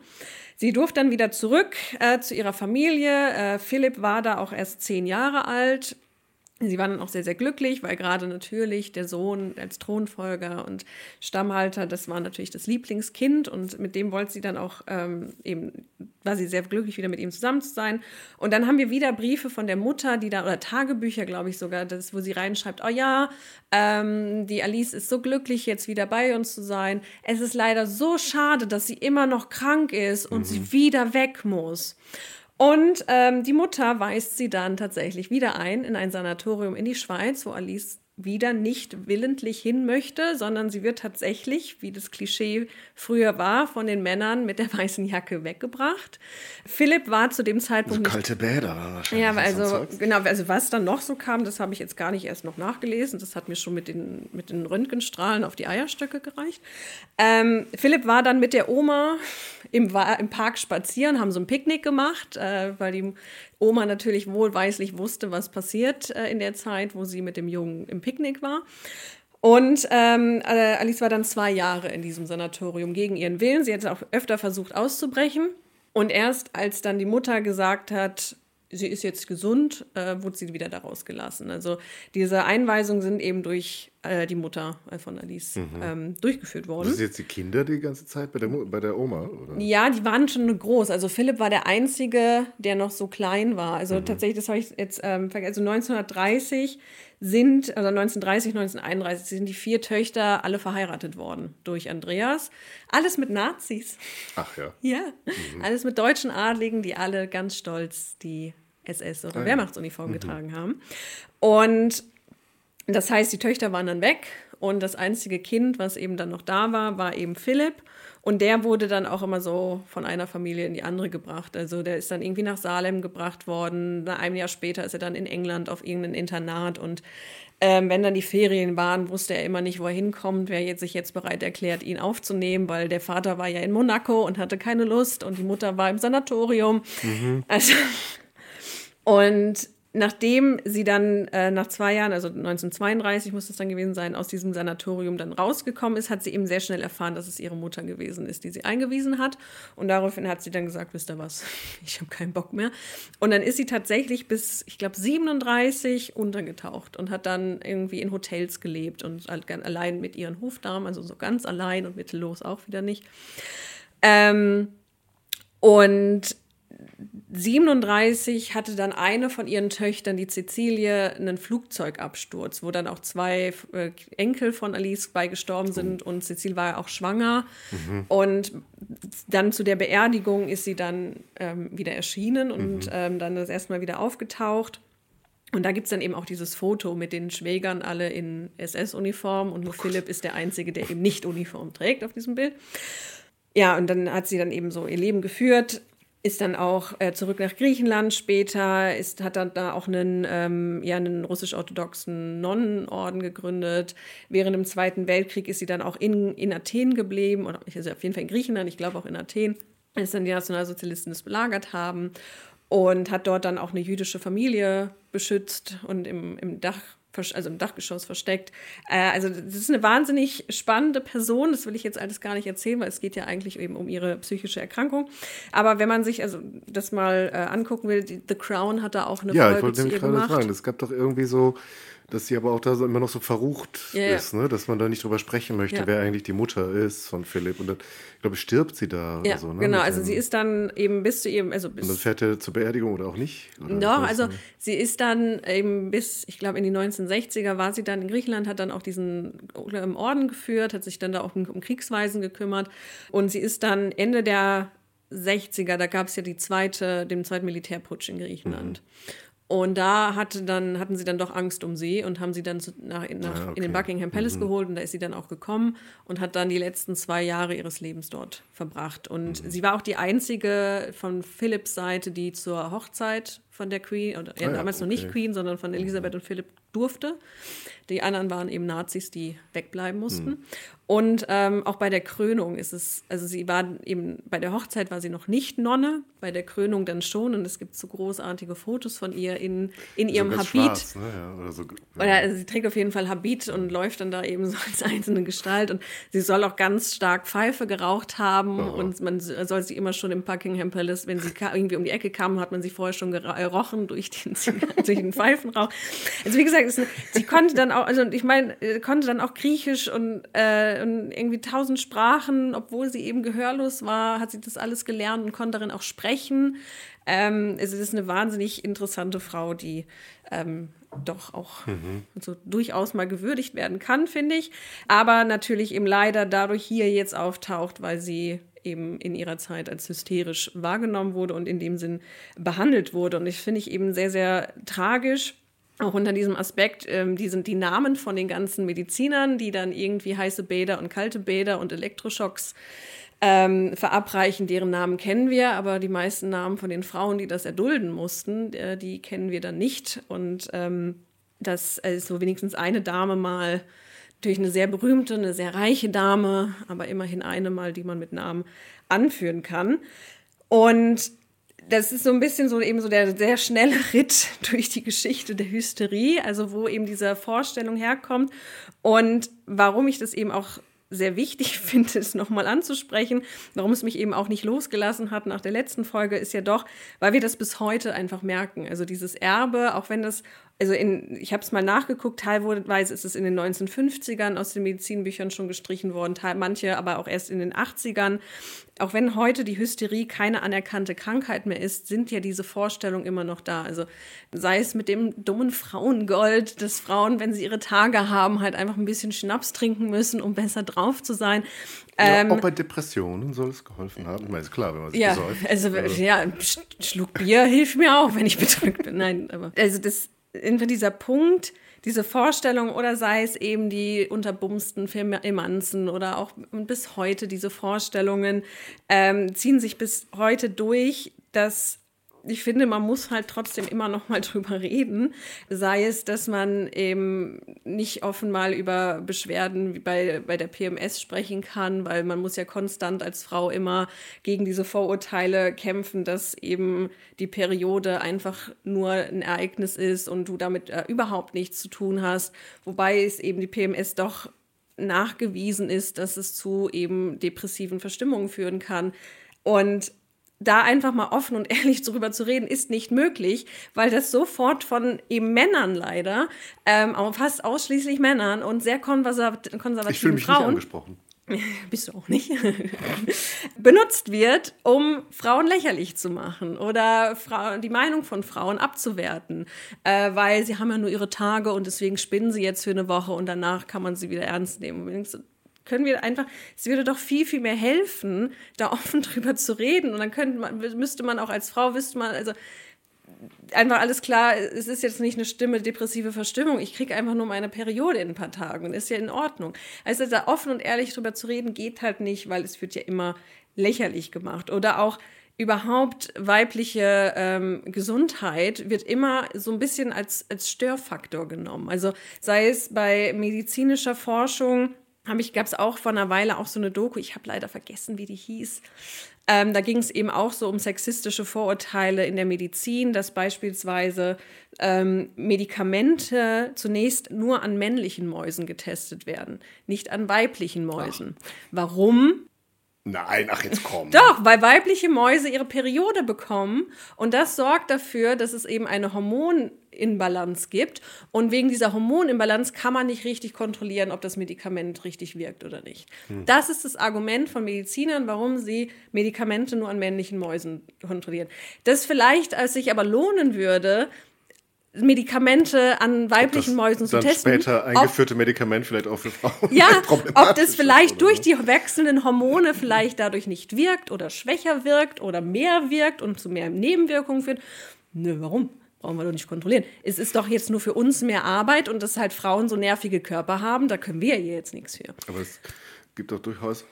Sie durfte dann wieder zurück äh, zu ihrer Familie. Äh, Philipp war da auch erst zehn Jahre alt. Sie waren dann auch sehr, sehr glücklich, weil gerade natürlich der Sohn als Thronfolger und Stammhalter, das war natürlich das Lieblingskind und mit dem wollte sie dann auch ähm, eben, war sie sehr glücklich, wieder mit ihm zusammen zu sein. Und dann haben wir wieder Briefe von der Mutter, die da, oder Tagebücher, glaube ich sogar, das, wo sie reinschreibt, oh ja, ähm, die Alice ist so glücklich, jetzt wieder bei uns zu sein. Es ist leider so schade, dass sie immer noch krank ist und sie wieder weg muss. Und ähm, die Mutter weist sie dann tatsächlich wieder ein in ein Sanatorium in die Schweiz, wo Alice wieder nicht willentlich hin möchte, sondern sie wird tatsächlich, wie das Klischee früher war, von den Männern mit der weißen Jacke weggebracht. Philipp war zu dem so Zeitpunkt nicht kalte Bäder wahrscheinlich. ja, so also genau, also was dann noch so kam, das habe ich jetzt gar nicht erst noch nachgelesen. Das hat mir schon mit den, mit den Röntgenstrahlen auf die Eierstöcke gereicht. Ähm, Philipp war dann mit der Oma im, im Park spazieren, haben so ein Picknick gemacht, äh, weil die Oma natürlich wohlweislich wusste, was passiert äh, in der Zeit, wo sie mit dem Jungen im Picknick war. Und ähm, äh, Alice war dann zwei Jahre in diesem Sanatorium gegen ihren Willen. Sie hat auch öfter versucht auszubrechen. Und erst als dann die Mutter gesagt hat, sie ist jetzt gesund, äh, wurde sie wieder da rausgelassen. Also diese Einweisungen sind eben durch äh, die Mutter äh, von Alice ähm, durchgeführt worden. Das sind jetzt die Kinder die ganze Zeit bei der, Mu- bei der Oma, oder? Ja, die waren schon groß. Also Philipp war der Einzige, der noch so klein war. Also tatsächlich, das habe ich jetzt ähm, vergessen. Also 1930 sind, oder 1930, 1931 sind die vier Töchter alle verheiratet worden durch Andreas. Alles mit Nazis. Ach ja. Ja, alles mit deutschen Adligen, die alle ganz stolz die SS- oder Ah ja. Wehrmachtsuniform getragen haben. Und das heißt, die Töchter waren dann weg und das einzige Kind, was eben dann noch da war, war eben Philipp. Und der wurde dann auch immer so von einer Familie in die andere gebracht. Also der ist dann irgendwie nach Salem gebracht worden. Ein Jahr später ist er dann in England auf irgendein Internat. Und ähm, wenn dann die Ferien waren, wusste er immer nicht, wo er hinkommt, wer jetzt sich jetzt bereit erklärt, ihn aufzunehmen, weil der Vater war ja in Monaco und hatte keine Lust und die Mutter war im Sanatorium. Also und nachdem sie dann äh, nach zwei Jahren, also 1932 muss es dann gewesen sein, aus diesem Sanatorium dann rausgekommen ist, hat sie eben sehr schnell erfahren, dass es ihre Mutter gewesen ist, die sie eingewiesen hat. Und daraufhin hat sie dann gesagt, wisst ihr was, ich habe keinen Bock mehr. Und dann ist sie tatsächlich bis, ich glaube, 37 untergetaucht und hat dann irgendwie in Hotels gelebt und halt allein mit ihren Hofdamen, also so ganz allein und mittellos auch wieder nicht. Ähm, und 37 hatte dann eine von ihren Töchtern, die Cecilie, einen Flugzeugabsturz, wo dann auch zwei äh, Enkel von Alice bei gestorben sind und Cecilie war ja auch schwanger. Und dann zu der Beerdigung ist sie dann ähm, wieder erschienen und ähm, dann das erstmal wieder aufgetaucht. Und da gibt es dann eben auch dieses Foto mit den Schwägern alle in SS-Uniform und nur Philipp ist der Einzige, der eben nicht Uniform trägt auf diesem Bild. Ja, und dann hat sie dann eben so ihr Leben geführt. Ist dann auch äh, zurück nach Griechenland später, ist, hat dann da auch einen, ähm, ja, einen russisch-orthodoxen Nonnenorden gegründet. Während dem Zweiten Weltkrieg ist sie dann auch in, in Athen geblieben, oder also auf jeden Fall in Griechenland, ich glaube auch in Athen, als dann die Nationalsozialisten es belagert haben und hat dort dann auch eine jüdische Familie beschützt und im, im Dach also im Dachgeschoss versteckt. Äh, also das ist eine wahnsinnig spannende Person. Das will ich jetzt alles gar nicht erzählen, weil es geht ja eigentlich eben um ihre psychische Erkrankung. Aber wenn man sich also das mal äh, angucken will, die, The Crown hat da auch eine ja, Folge ich wollte zu nämlich ihr gerade gemacht. fragen, es gab doch irgendwie so, dass sie aber auch da immer noch so verrucht ja. ist, ne? dass man da nicht drüber sprechen möchte, Ja. wer eigentlich die Mutter ist von Philipp. Und dann, ich glaube, stirbt sie da Ja, oder so. Ne? genau. Mit Also sie ist dann eben bis zu ihrem, also Und dann bis fährt er zur Beerdigung oder auch nicht? Oder? Doch, also nicht. sie ist dann eben bis, ich glaube, in die 1960er war sie dann in Griechenland, hat dann auch diesen ähm, Orden geführt, hat sich dann da auch um, um Kriegsweisen gekümmert. Und sie ist dann Ende der 60er, da gab es ja die zweite, den zweiten Militärputsch in Griechenland. Mhm. Und da hatte dann, hatten sie dann doch Angst um sie und haben sie dann zu, nach, nach, Ah, in den okay. Buckingham Palace geholt und da ist sie dann auch gekommen und hat dann die letzten zwei Jahre ihres Lebens dort verbracht. Und Mhm. sie war auch die einzige von Philipps Seite, die zur Hochzeit von der Queen, oder Ah ja, damals noch nicht okay. Queen, sondern von Elisabeth und Philipp durfte. Die anderen waren eben Nazis, die wegbleiben mussten. Mhm. Und ähm, auch bei der Krönung ist es, also sie war eben, bei der Hochzeit war sie noch nicht Nonne, bei der Krönung dann schon. Und es gibt so großartige Fotos von ihr in, in ihrem so Habit. Schwarz, ne? ja, oder so, Oder also sie trägt auf jeden Fall Habit und läuft dann da eben so als einzelne Gestalt. Und sie soll auch ganz stark Pfeife geraucht haben. Und man soll sie immer schon im Buckingham Palace, wenn sie irgendwie um die Ecke kam, hat man sie vorher schon gerochen durch den, durch den Pfeifenrauch. Also wie gesagt, es, sie konnte dann auch, also ich meine, äh, konnte dann auch Griechisch und, äh, und irgendwie tausend Sprachen, obwohl sie eben gehörlos war, hat sie das alles gelernt und konnte darin auch sprechen. Ähm, es ist eine wahnsinnig interessante Frau, die ähm, doch auch so durchaus mal gewürdigt werden kann, finde ich. Aber natürlich eben leider dadurch hier jetzt auftaucht, weil sie eben in ihrer Zeit als hysterisch wahrgenommen wurde und in dem Sinn behandelt wurde. Und ich finde ich eben sehr, sehr tragisch. Auch unter diesem Aspekt, ähm, die sind die Namen von den ganzen Medizinern, die dann irgendwie heiße Bäder und kalte Bäder und Elektroschocks ähm, verabreichen, deren Namen kennen wir, aber die meisten Namen von den Frauen, die das erdulden mussten, äh, die kennen wir dann nicht. Und ähm, das ist so wenigstens eine Dame mal, natürlich eine sehr berühmte, eine sehr reiche Dame, aber immerhin eine mal, die man mit Namen anführen kann. Und das ist so ein bisschen so eben so der sehr schnelle Ritt durch die Geschichte der Hysterie, also wo eben diese Vorstellung herkommt und warum ich das eben auch sehr wichtig finde, es nochmal anzusprechen, warum es mich eben auch nicht losgelassen hat nach der letzten Folge, ist ja doch, weil wir das bis heute einfach merken. Also dieses Erbe, auch wenn das, also in, ich habe es mal nachgeguckt, teilweise ist es in den 1950ern aus den Medizinbüchern schon gestrichen worden, teil, manche aber auch erst in den 80ern. Auch wenn heute die Hysterie keine anerkannte Krankheit mehr ist, sind ja diese Vorstellungen immer noch da. Also sei es mit dem dummen Frauengold, dass Frauen, wenn sie ihre Tage haben, halt einfach ein bisschen Schnaps trinken müssen, um besser drauf zu sein. Ähm, ja, auch bei Depressionen soll es geholfen haben. Ich meine, ist klar, wenn man sich ja, besäuft. also, ja, ein Sch- Schluck Bier hilft mir auch, wenn ich bedrückt bin. Nein, aber also das dieser Punkt, diese Vorstellung oder sei es eben die unterbumsten Firmanzen oder auch bis heute diese Vorstellungen ähm, ziehen sich bis heute durch, dass ich finde, man muss halt trotzdem immer noch mal drüber reden. Sei es, dass man eben nicht offen mal über Beschwerden bei, bei der PMS sprechen kann, weil man muss ja konstant als Frau immer gegen diese Vorurteile kämpfen, dass eben die Periode einfach nur ein Ereignis ist und du damit äh, überhaupt nichts zu tun hast. Wobei es eben die PMS doch nachgewiesen ist, dass es zu eben depressiven Verstimmungen führen kann. Und da einfach mal offen und ehrlich darüber zu reden, ist nicht möglich, weil das sofort von eben Männern leider, ähm, fast ausschließlich Männern und sehr konservat ich fühle konservativen mich nicht Frauen, angesprochen. bist du auch nicht, benutzt wird, um Frauen lächerlich zu machen oder die Meinung von Frauen abzuwerten, äh, weil sie haben ja nur ihre Tage und deswegen spinnen sie jetzt für eine Woche und danach kann man sie wieder ernst nehmen. Können wir einfach, es würde doch viel, viel mehr helfen, da offen drüber zu reden. Und dann könnte man, müsste man auch als Frau, wüsste man, also einfach alles klar, es ist jetzt nicht eine Stimme depressive Verstimmung, ich kriege einfach nur meine Periode in ein paar Tagen und ist ja in Ordnung. Also da offen und ehrlich drüber zu reden, geht halt nicht, weil es wird ja immer lächerlich gemacht. Oder auch überhaupt weibliche ähm, Gesundheit wird immer so ein bisschen als, als Störfaktor genommen. Also sei es bei medizinischer Forschung, habe ich, gab es auch vor einer Weile auch so eine Doku, ich habe leider vergessen, wie die hieß. Ähm, da ging es eben auch so um sexistische Vorurteile in der Medizin, dass beispielsweise ähm, Medikamente zunächst nur an männlichen Mäusen getestet werden, nicht an weiblichen Mäusen. Ach. Warum? Nein, ach jetzt komm. Doch, weil weibliche Mäuse ihre Periode bekommen und das sorgt dafür, dass es eben eine Hormoninbalance gibt und wegen dieser Hormonimbalance kann man nicht richtig kontrollieren, ob das Medikament richtig wirkt oder nicht. Hm. Das ist das Argument von Medizinern, warum sie Medikamente nur an männlichen Mäusen kontrollieren. Das vielleicht als sich aber lohnen würde, Medikamente an weiblichen Mäusen zu testen. später eingeführte ob, Medikament vielleicht auch für Frauen. Ja, ob das vielleicht durch die wechselnden Hormone vielleicht dadurch nicht wirkt oder schwächer wirkt oder mehr wirkt und zu mehr Nebenwirkungen führt. Nö, warum? Brauchen wir doch nicht kontrollieren. Es ist doch jetzt nur für uns mehr Arbeit und dass halt Frauen so nervige Körper haben, da können wir ja jetzt nichts für. Aber es gibt doch durchaus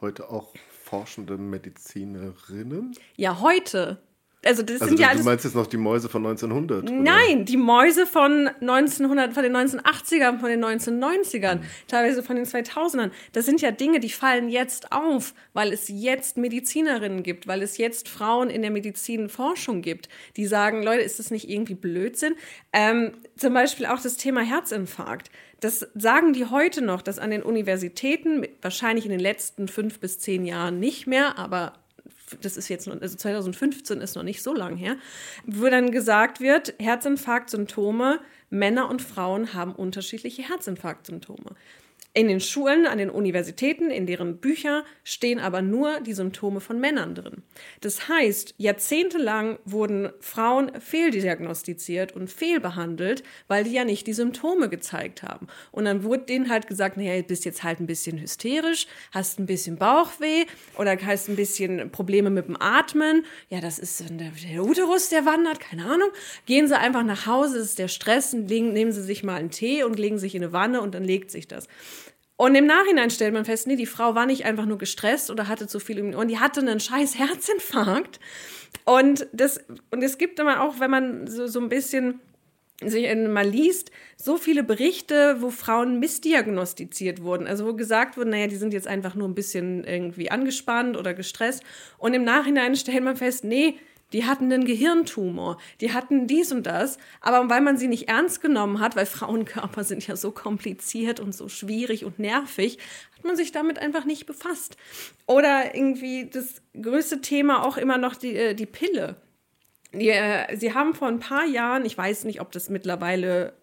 heute auch forschende Medizinerinnen. Ja, heute. Also, das also sind du, ja alles. Du meinst jetzt noch die Mäuse von 1900? Nein, oder? die Mäuse von 1900, von den 1980ern, von den 1990ern, mhm. teilweise von den 2000ern. Das sind ja Dinge, die fallen jetzt auf, weil es jetzt Medizinerinnen gibt, weil es jetzt Frauen in der Medizinforschung gibt, die sagen, Leute, ist das nicht irgendwie Blödsinn? Ähm, zum Beispiel auch das Thema Herzinfarkt. Das sagen die heute noch, dass an den Universitäten, wahrscheinlich in den letzten fünf bis zehn Jahren nicht mehr, aber das ist jetzt, also 2015 ist noch nicht so lang her, wo dann gesagt wird, Herzinfarktsymptome, Männer und Frauen haben unterschiedliche Herzinfarktsymptome. In den Schulen, an den Universitäten, in deren Bücher stehen aber nur die Symptome von Männern drin. Das heißt, jahrzehntelang wurden Frauen fehldiagnostiziert und fehlbehandelt, weil die ja nicht die Symptome gezeigt haben. Und dann wurde denen halt gesagt, naja, du bist jetzt halt ein bisschen hysterisch, hast ein bisschen Bauchweh oder hast ein bisschen Probleme mit dem Atmen. Ja, das ist der, Uterus, der wandert, keine Ahnung. Gehen sie einfach nach Hause, ist der Stress, nehmen sie sich mal einen Tee und legen sich in eine Wanne und dann legt sich das. Und im Nachhinein stellt man fest, nee, die Frau war nicht einfach nur gestresst oder hatte zu viel im und die hatte einen scheiß Herzinfarkt. Und das, und es gibt immer auch, wenn man so, so ein bisschen sich mal liest, so viele Berichte, wo Frauen missdiagnostiziert wurden. Also wo gesagt wurde, naja, die sind jetzt einfach nur ein bisschen irgendwie angespannt oder gestresst. Und im Nachhinein stellt man fest, nee, die hatten einen Gehirntumor, die hatten dies und das, aber weil man sie nicht ernst genommen hat, weil Frauenkörper sind ja so kompliziert und so schwierig und nervig, hat man sich damit einfach nicht befasst. Oder irgendwie das größte Thema auch immer noch die, äh, die Pille. Die, äh, sie haben vor ein paar Jahren, ich weiß nicht, ob das mittlerweile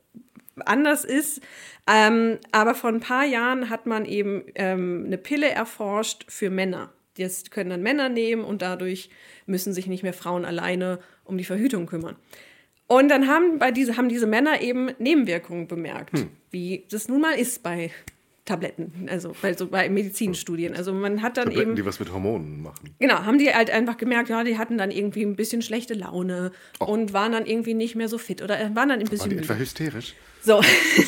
anders ist. Ähm, aber vor ein paar Jahren hat man eben ähm, eine Pille erforscht für Männer. Das können dann Männer nehmen und dadurch müssen sich nicht mehr Frauen alleine um die Verhütung kümmern. Und dann haben, bei diese, haben diese Männer eben Nebenwirkungen bemerkt, hm. wie das nun mal ist bei Tabletten, also bei, so bei Medizinstudien. Also man hat dann Tabletten, eben. die was mit Hormonen machen. Genau, haben die halt einfach gemerkt, ja, die hatten dann irgendwie ein bisschen schlechte Laune oh. und waren dann irgendwie nicht mehr so fit oder waren dann ein bisschen. Waren die etwa hysterisch? So,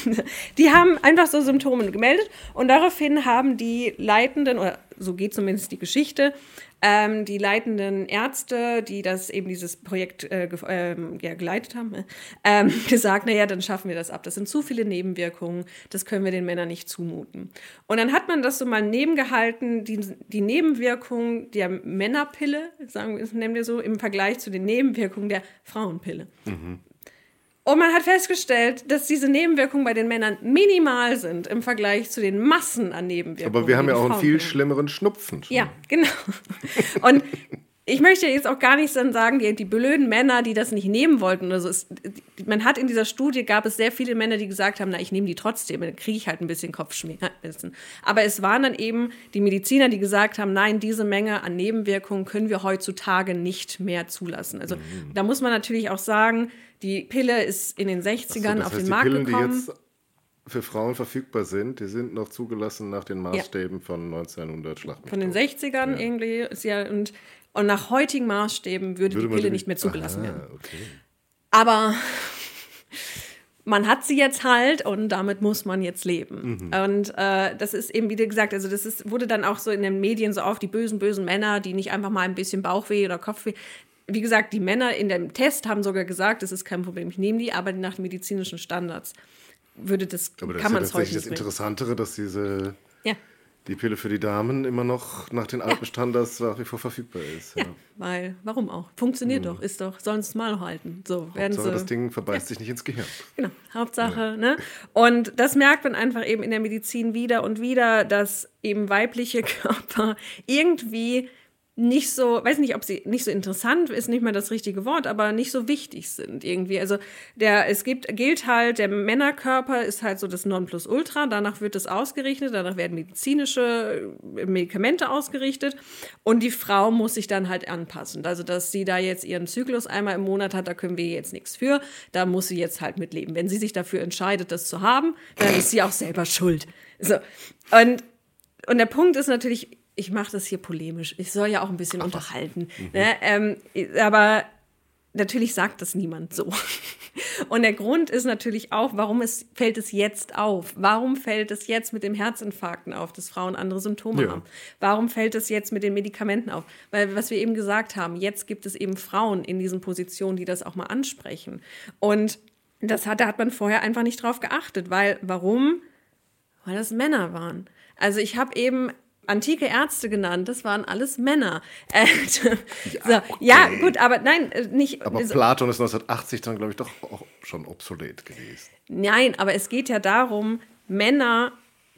die haben einfach so Symptome gemeldet und daraufhin haben die Leitenden, oder so geht zumindest die Geschichte, ähm, die leitenden Ärzte, die das eben dieses Projekt äh, ge ähm, geleitet haben, äh, ähm, gesagt, naja, dann schaffen wir das ab. Das sind zu viele Nebenwirkungen, das können wir den Männern nicht zumuten. Und dann hat man das so mal nebengehalten, die, die Nebenwirkungen der Männerpille, sagen wir, nennen wir so, im Vergleich zu den Nebenwirkungen der Frauenpille. Mhm. Und man hat festgestellt, dass diese Nebenwirkungen bei den Männern minimal sind im Vergleich zu den Massen an Nebenwirkungen. Aber wir haben ja auch einen viel schlimmeren Schnupfen. Schon. Ja, genau. Und ich möchte jetzt auch gar nicht sagen, die, die blöden Männer, die das nicht nehmen wollten oder so. Es, man hat in dieser Studie, gab es sehr viele Männer, die gesagt haben, na, ich nehme die trotzdem, dann kriege ich halt ein bisschen Kopfschmerzen. Aber es waren dann eben die Mediziner, die gesagt haben, nein, diese Menge an Nebenwirkungen können wir heutzutage nicht mehr zulassen. Also mhm. da muss man natürlich auch sagen, die Pille ist in den 60ern so, auf den Markt Pillen, gekommen. Die jetzt für Frauen verfügbar sind, die sind noch zugelassen nach den Maßstäben ja. von 1900 Schlachten. Von den 60ern ja. irgendwie ist ja und, und nach heutigen Maßstäben würde, würde die Pille nicht mehr zugelassen aha, werden. Okay. Aber man hat sie jetzt halt und damit muss man jetzt leben. Mhm. Und äh, das ist eben, wie gesagt, also das ist, wurde dann auch so in den Medien so oft die bösen, bösen Männer, die nicht einfach mal ein bisschen Bauchweh oder Kopfweh. Wie gesagt, die Männer in dem Test haben sogar gesagt, das ist kein Problem, ich nehme die, aber nach medizinischen Standards würde das, aber das kann man es heute nicht. Das Interessantere, dass diese ja. die Pille für die Damen immer noch nach den alten ja. Standards nach wie vor verfügbar ist. Ja, ja weil, warum auch? Funktioniert mhm. doch, ist doch, sollen es mal halten. So, werden Hauptsache, sie, das Ding verbeißt sich nicht ins Gehirn. Genau, Hauptsache, ne? Und das merkt man einfach eben in der Medizin wieder und wieder, dass eben weibliche Körper irgendwie nicht so, weiß nicht, ob sie nicht so interessant ist, nicht mal das richtige Wort, aber nicht so wichtig sind irgendwie. Also der, es gibt, gilt halt, der Männerkörper ist halt so das Nonplusultra, danach wird es ausgerichtet, danach werden medizinische äh, Medikamente ausgerichtet und die Frau muss sich dann halt anpassen. Also, dass sie da jetzt ihren Zyklus einmal im Monat hat, da können wir jetzt nichts für, da muss sie jetzt halt mitleben. Wenn sie sich dafür entscheidet, das zu haben, dann ist sie auch selber schuld. So. Und, und der Punkt ist natürlich, ich mache das hier polemisch. Ich soll ja auch ein bisschen Ach, unterhalten. Mhm. Ne? Ähm, aber natürlich sagt das niemand so. Und der Grund ist natürlich auch, warum es fällt es jetzt auf? Warum fällt es jetzt mit dem Herzinfarkten auf, dass Frauen andere Symptome ja. haben? Warum fällt es jetzt mit den Medikamenten auf? Weil, was wir eben gesagt haben, jetzt gibt es eben Frauen in diesen Positionen, die das auch mal ansprechen. Und das hat, da hat man vorher einfach nicht drauf geachtet, weil, warum? Weil das Männer waren. Also ich habe eben antike Ärzte genannt, das waren alles Männer. Äh, ja, so, okay. ja, gut, aber nein, äh, nicht. Aber so, Platon ist 1980 dann, glaube ich, doch auch schon obsolet gewesen. Nein, aber es geht ja darum, Männer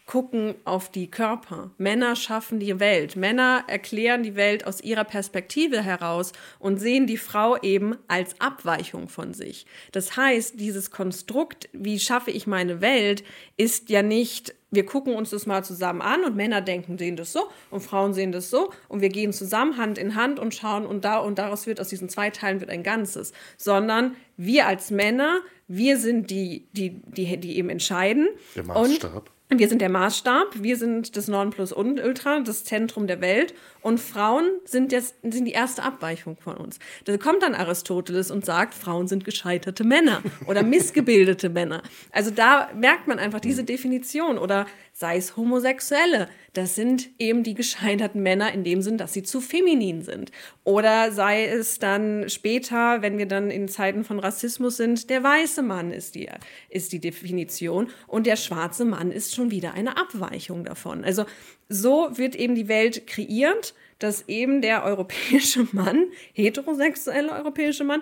gucken auf die Körper. Männer schaffen die Welt. Männer erklären die Welt aus ihrer Perspektive heraus und sehen die Frau eben als Abweichung von sich. Das heißt, dieses Konstrukt, wie schaffe ich meine Welt, ist ja nicht wir gucken uns das mal zusammen an und Männer denken, sehen das so und Frauen sehen das so und wir gehen zusammen Hand in Hand und schauen und da und daraus wird aus diesen zwei Teilen wird ein Ganzes, sondern wir als Männer, wir sind die, die, die, die eben entscheiden. Der Maßstab. Und wir sind der Maßstab, wir sind das Nonplusultra, das Zentrum der Welt und Frauen sind, jetzt, sind die erste Abweichung von uns. Da kommt dann Aristoteles und sagt, Frauen sind gescheiterte Männer oder missgebildete Männer. Also da merkt man einfach diese Definition oder sei es Homosexuelle. Das sind eben die gescheiterten Männer in dem Sinn, dass sie zu feminin sind. Oder sei es dann später, wenn wir dann in Zeiten von Rassismus sind, der weiße Mann ist die, ist die Definition und der schwarze Mann ist schon wieder eine Abweichung davon. Also so wird eben die Welt kreiert, dass eben der europäische Mann, heterosexuelle europäische Mann,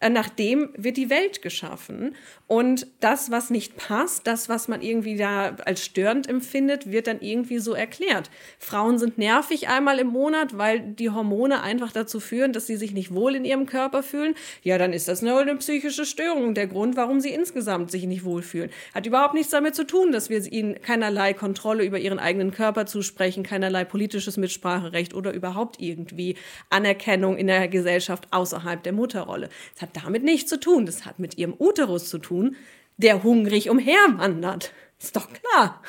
nach dem wird die Welt geschaffen. Und das, was nicht passt, das, was man irgendwie da als störend empfindet, wird dann irgendwie so erklärt. Frauen sind nervig einmal im Monat, weil die Hormone einfach dazu führen, dass sie sich nicht wohl in ihrem Körper fühlen. Ja, dann ist das nur eine psychische Störung. Der Grund, warum sie insgesamt sich nicht wohlfühlen. Hat überhaupt nichts damit zu tun, dass wir ihnen keinerlei Kontrolle über ihren eigenen Körper zusprechen, keinerlei politisches Mitspracherecht oder überhaupt irgendwie Anerkennung in der Gesellschaft außerhalb der Mutterrolle. Es hat damit nichts zu tun. Das hat mit ihrem Uterus zu tun tun, der hungrig umherwandert. Ist doch klar.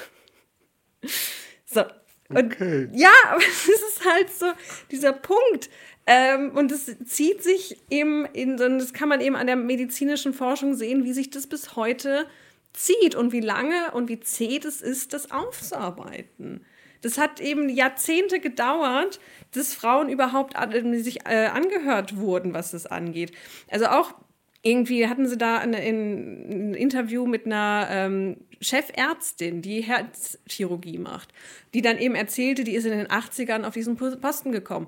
So. Und okay. ja, aber es ist halt so dieser Punkt. Ähm, und es zieht sich eben in, das kann man eben an der medizinischen Forschung sehen, wie sich das bis heute zieht und wie lange und wie zäh es ist, das aufzuarbeiten. Das hat eben Jahrzehnte gedauert, dass Frauen überhaupt an, sich äh, angehört wurden, was das angeht. Also auch irgendwie hatten sie da ein, ein Interview mit einer ähm, Chefärztin, die Herzchirurgie macht, die dann eben erzählte, die ist in den 80ern auf diesen Posten gekommen.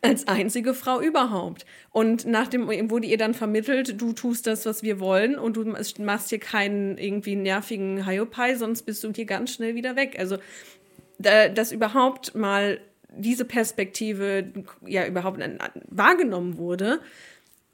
Als einzige Frau überhaupt. Und nach dem wurde ihr dann vermittelt, du tust das, was wir wollen und du machst hier keinen irgendwie nervigen Hiopai, sonst bist du hier ganz schnell wieder weg. Also, dass überhaupt mal diese Perspektive ja überhaupt wahrgenommen wurde,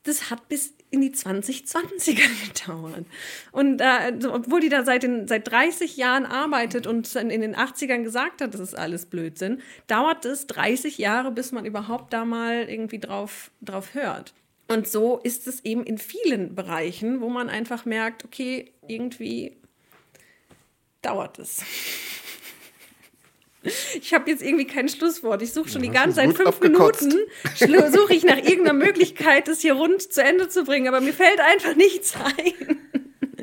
das hat bis in die 2020er gedauert. Und äh, obwohl die da seit, den, seit 30 Jahren arbeitet und in den 80ern gesagt hat, das ist alles Blödsinn, dauert es 30 Jahre, bis man überhaupt da mal irgendwie drauf, drauf hört. Und so ist es eben in vielen Bereichen, wo man einfach merkt, okay, irgendwie dauert es. Ich habe jetzt irgendwie kein Schlusswort. Ich suche schon die ganze Zeit fünf abgekotzt. Minuten. Suche ich nach irgendeiner Möglichkeit, das hier rund zu Ende zu bringen, aber mir fällt einfach nichts ein.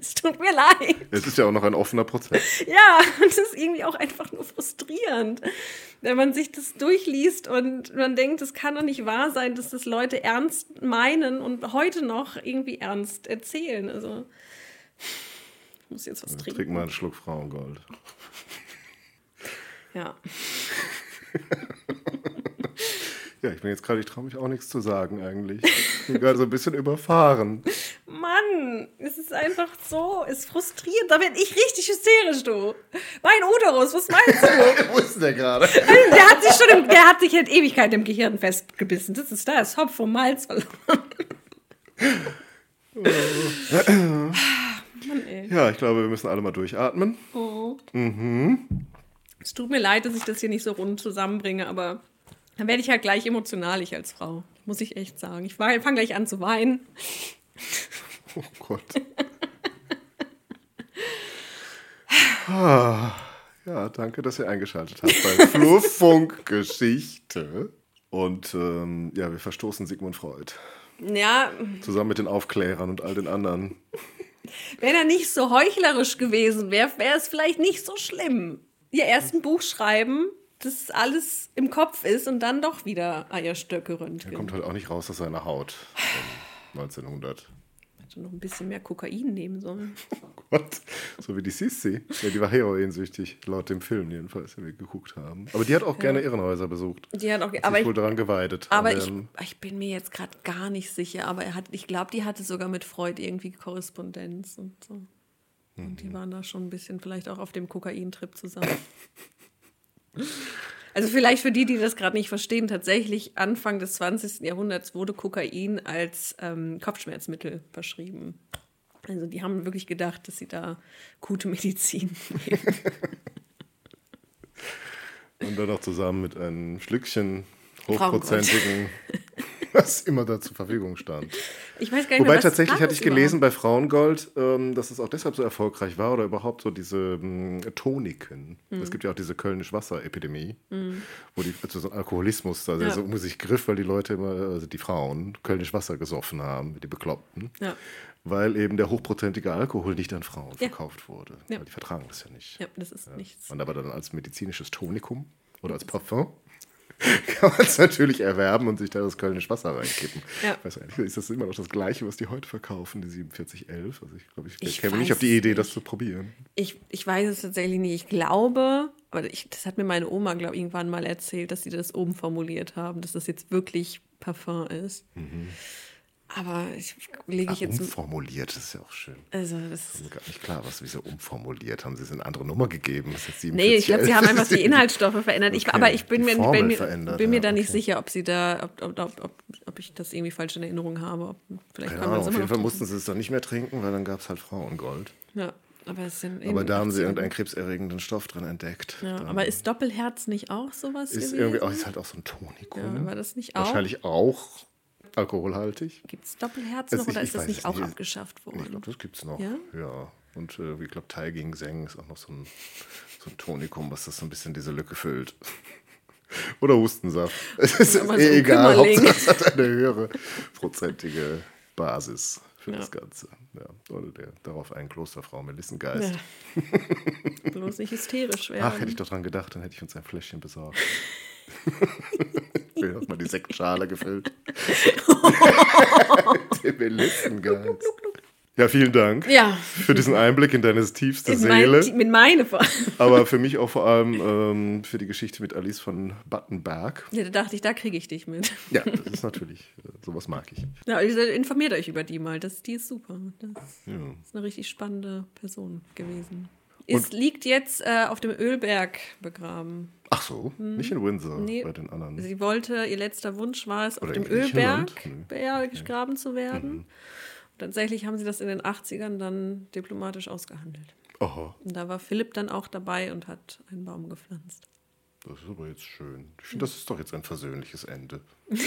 Es tut mir leid. Es ist ja auch noch ein offener Prozess. Ja, und das ist irgendwie auch einfach nur frustrierend, wenn man sich das durchliest und man denkt, es kann doch nicht wahr sein, dass das Leute ernst meinen und heute noch irgendwie ernst erzählen. Also, ich muss jetzt was Trink trinken. mal einen Schluck Frauengold. Ja. Ja, ich bin jetzt gerade, ich traue mich auch nichts zu sagen eigentlich. Ich bin gerade so ein bisschen überfahren. Mann, es ist einfach so, es frustriert. Da werde ich richtig hysterisch, du. Mein Uterus, was meinst du? Wo ist denn der gerade? Der hat sich schon, im, der hat sich in Ewigkeit im Gehirn festgebissen. Das ist da, ist Hopf vom Malz verloren. Mann, ey. Ja, ich glaube, wir müssen alle mal durchatmen. Es tut mir leid, dass ich das hier nicht so rund zusammenbringe, aber dann werde ich halt gleich emotional, ich als Frau. Muss ich echt sagen. Ich fange gleich an zu weinen. Oh Gott. Ah, Ja, danke, dass ihr eingeschaltet habt bei Flurfunk Geschichte. Und ähm, ja, wir verstoßen Sigmund Freud. Ja, Zusammen mit den Aufklärern und all den anderen. wenn er nicht so heuchlerisch gewesen wäre, wäre es vielleicht nicht so schlimm. Ihr erst ein Buch schreiben, das alles im Kopf ist und dann doch wieder Eierstöcke Er röntgen. kommt halt auch nicht raus aus seiner Haut. Ähm, 1900. Hätte noch ein bisschen mehr Kokain nehmen sollen. Gott, so wie die Sissi. Ja, die war heroinsüchtig, laut dem Film jedenfalls, den wir geguckt haben. Aber die hat auch gerne Irrenhäuser besucht. Die hat auch, aber ich, wohl daran geweidet. aber ich, ich bin mir jetzt gerade gar nicht sicher, aber er hat, ich glaube, die hatte sogar mit Freud irgendwie Korrespondenz und so. Und Mhm. die waren da schon ein bisschen vielleicht auch auf dem Kokain-Trip zusammen. Also vielleicht für die, die das gerade nicht verstehen, tatsächlich Anfang des 20. Jahrhunderts wurde Kokain als ähm, Kopfschmerzmittel verschrieben. Also die haben wirklich gedacht, dass sie da gute Medizin nehmen. Und dann noch zusammen mit einem Schlückchen hochprozentigen, was immer da zur Verfügung stand. Ich weiß gar nicht Wobei mehr, tatsächlich hatte ich gelesen überhaupt? bei Frauengold, ähm, dass es auch deshalb so erfolgreich war oder überhaupt so diese ähm, Toniken. Mhm. Es gibt ja auch diese Kölnisch-Wasser-Epidemie, wo die, also so ein Alkoholismus da Ja. so um sich griff, weil die Leute immer, also die Frauen, Kölnisch-Wasser gesoffen haben, die Bekloppten. Ja. Weil eben der hochprozentige Alkohol nicht an Frauen Ja. verkauft wurde. Ja. Weil die vertragen das ja nicht. Ja, das ist nichts. Und aber dann als medizinisches Tonikum oder als Parfum kann man es natürlich erwerben und sich da das Kölnisch Wasser reinkippen. Ja. Weiß ehrlich, ist das immer noch das Gleiche, was die heute verkaufen, die 4711? Also ich glaube, ich, Ich käme nicht auf die Idee, das zu probieren. Ich, ich weiß es tatsächlich nicht. Ich glaube, aber ich, das hat mir meine Oma, glaube ich, irgendwann mal erzählt, dass sie das oben formuliert haben, dass das jetzt wirklich Parfum ist. Aber ich lege Ah, ich jetzt. umformuliert, das ist ja auch schön. Also das, ist gar nicht klar, was wieso umformuliert. Haben sie es in eine andere Nummer gegeben? Das ist jetzt nee, ich glaube, sie 4711. haben einfach die Inhaltsstoffe verändert. Ich, Okay, aber ich bin mir, bin mir, bin mir ja, da nicht okay. sicher, ob sie da, ob, ob, ob, ob, ich das irgendwie falsch in Erinnerung habe. Vielleicht es auf jeden Fall mussten sie es dann nicht mehr trinken, weil dann gab es halt Frauengold. Ja, aber es sind Aber da haben sie 80er. irgendeinen krebserregenden Stoff drin entdeckt. Ja, aber ist Doppelherz nicht auch sowas ist gewesen? irgendwie auch, ist halt auch so ein Tonikum. ja, war das nicht auch? Wahrscheinlich auch alkoholhaltig. Gibt es Doppelherz noch oder ich ist das nicht es auch nicht. abgeschafft Ich worden? glaube, das gibt's noch. Ja? Ja. Und äh, ich glaube, Taiging Seng ist auch noch so ein, so ein Tonikum, was das so ein bisschen diese Lücke füllt. Oder Hustensaft. Es ist so eh ein egal. Hauptsache es hat eine höhere prozentige Basis für Ja. das Ganze. Ja. Oder der, darauf ein Klosterfrau Melissengeist. Ja. Bloß nicht hysterisch werden. Ach, hätte ich doch dran gedacht, dann hätte ich uns ein Fläschchen besorgt. ich habe mal die Sektschale gefüllt. Der Melissengeist. Ja, vielen Dank Ja, für diesen Einblick in deine tiefste in Seele. mein, mit meine vor. Aber für mich auch vor allem ähm, für die Geschichte mit Alice von Battenberg. Ja, da dachte ich, da kriege ich dich mit. Ja, das ist natürlich, äh, sowas mag ich. Ja, informiert euch über die mal. Das, die ist super. Das ist eine richtig spannende Person gewesen. Es liegt jetzt äh, auf dem Ölberg begraben. Ach so, nicht in Windsor. Nee. bei den anderen. Sie wollte, ihr letzter Wunsch war es, auf Oder dem in Griechenland? Ölberg Nee. ja, gegraben zu werden. Mhm. Und tatsächlich haben sie das in den 80ern dann diplomatisch ausgehandelt. Oho, Und da war Philipp dann auch dabei und hat einen Baum gepflanzt. das ist aber jetzt schön. Ich finde, das ist doch jetzt ein versöhnliches Ende.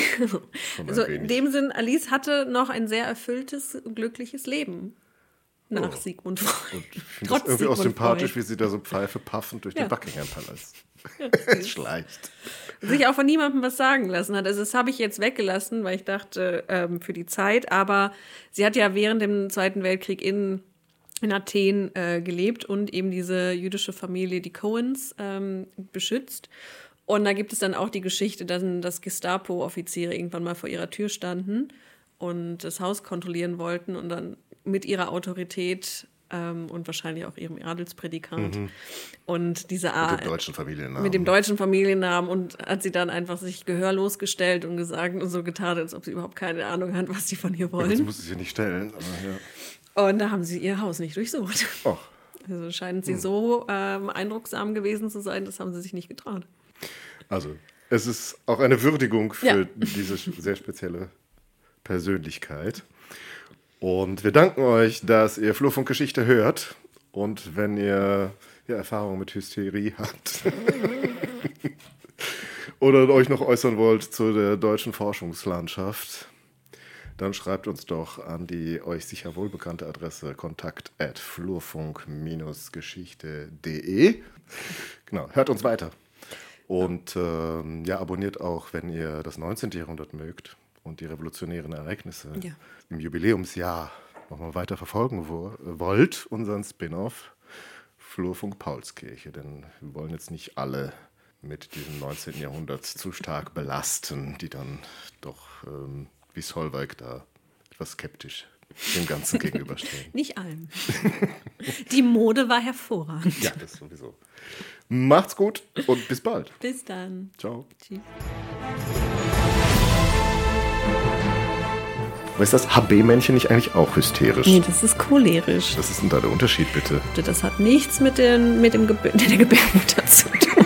Also in dem Sinn, Alice hatte noch ein sehr erfülltes, glückliches Leben. Nach Oh. Sigmund Freud. Und ich finde das irgendwie auch sympathisch, Freud. wie sie da so Pfeife paffend durch Ja. den Buckingham-Palast schleicht. Sich auch von niemandem was sagen lassen hat. Also das habe ich jetzt weggelassen, weil ich dachte, ähm, für die Zeit. Aber sie hat ja während dem Zweiten Weltkrieg in in Athen äh, gelebt und eben diese jüdische Familie, die Cohens, ähm, beschützt. Und da gibt es dann auch die Geschichte, dass, dass Gestapo-Offiziere irgendwann mal vor ihrer Tür standen und das Haus kontrollieren wollten und dann mit ihrer Autorität ähm, und wahrscheinlich auch ihrem Adelsprädikat Mhm. und diese Mit Art dem deutschen Familiennamen. mit dem deutschen Familiennamen und hat sie dann einfach sich gehörlos gestellt und gesagt und so getan, als ob sie überhaupt keine Ahnung hat, was sie von ihr Das wollen. muss ich nicht stellen. Aber ja. Und da haben sie ihr Haus nicht durchsucht. Och, Also scheinen Hm. sie so ähm, eindrucksam gewesen zu sein, das haben sie sich nicht getraut. also, es ist auch eine Würdigung für Ja. diese sehr spezielle Persönlichkeit. Und wir danken euch, dass ihr Flurfunk Geschichte hört. Und wenn ihr ja, Erfahrungen mit Hysterie habt oder euch noch äußern wollt zu der deutschen Forschungslandschaft, dann schreibt uns doch an die euch sicher wohlbekannte Adresse kontakt at flurfunk-geschichte.de. Genau, hört uns weiter. Und ähm, ja, abonniert auch, wenn ihr das 19. Jahrhundert mögt und die revolutionären Ereignisse Ja. im Jubiläumsjahr nochmal weiter verfolgen wo, wollt, unseren Spin-off Flurfunk Paulskirche. Denn wir wollen jetzt nicht alle mit diesem 19. Jahrhundert zu stark belasten, die dann doch ähm, wie Solveig da etwas skeptisch dem Ganzen gegenüberstehen. Nicht allem. Die Mode war hervorragend. Ja, das sowieso. Macht's gut und bis bald. Bis dann. Ciao. Tschüss. Aber ist das HB-Männchen nicht eigentlich auch hysterisch? Nee, das ist cholerisch. Was ist denn da der Unterschied, bitte? Das hat nichts mit, den, mit, dem Gebär, mit der Gebärmutter zu tun.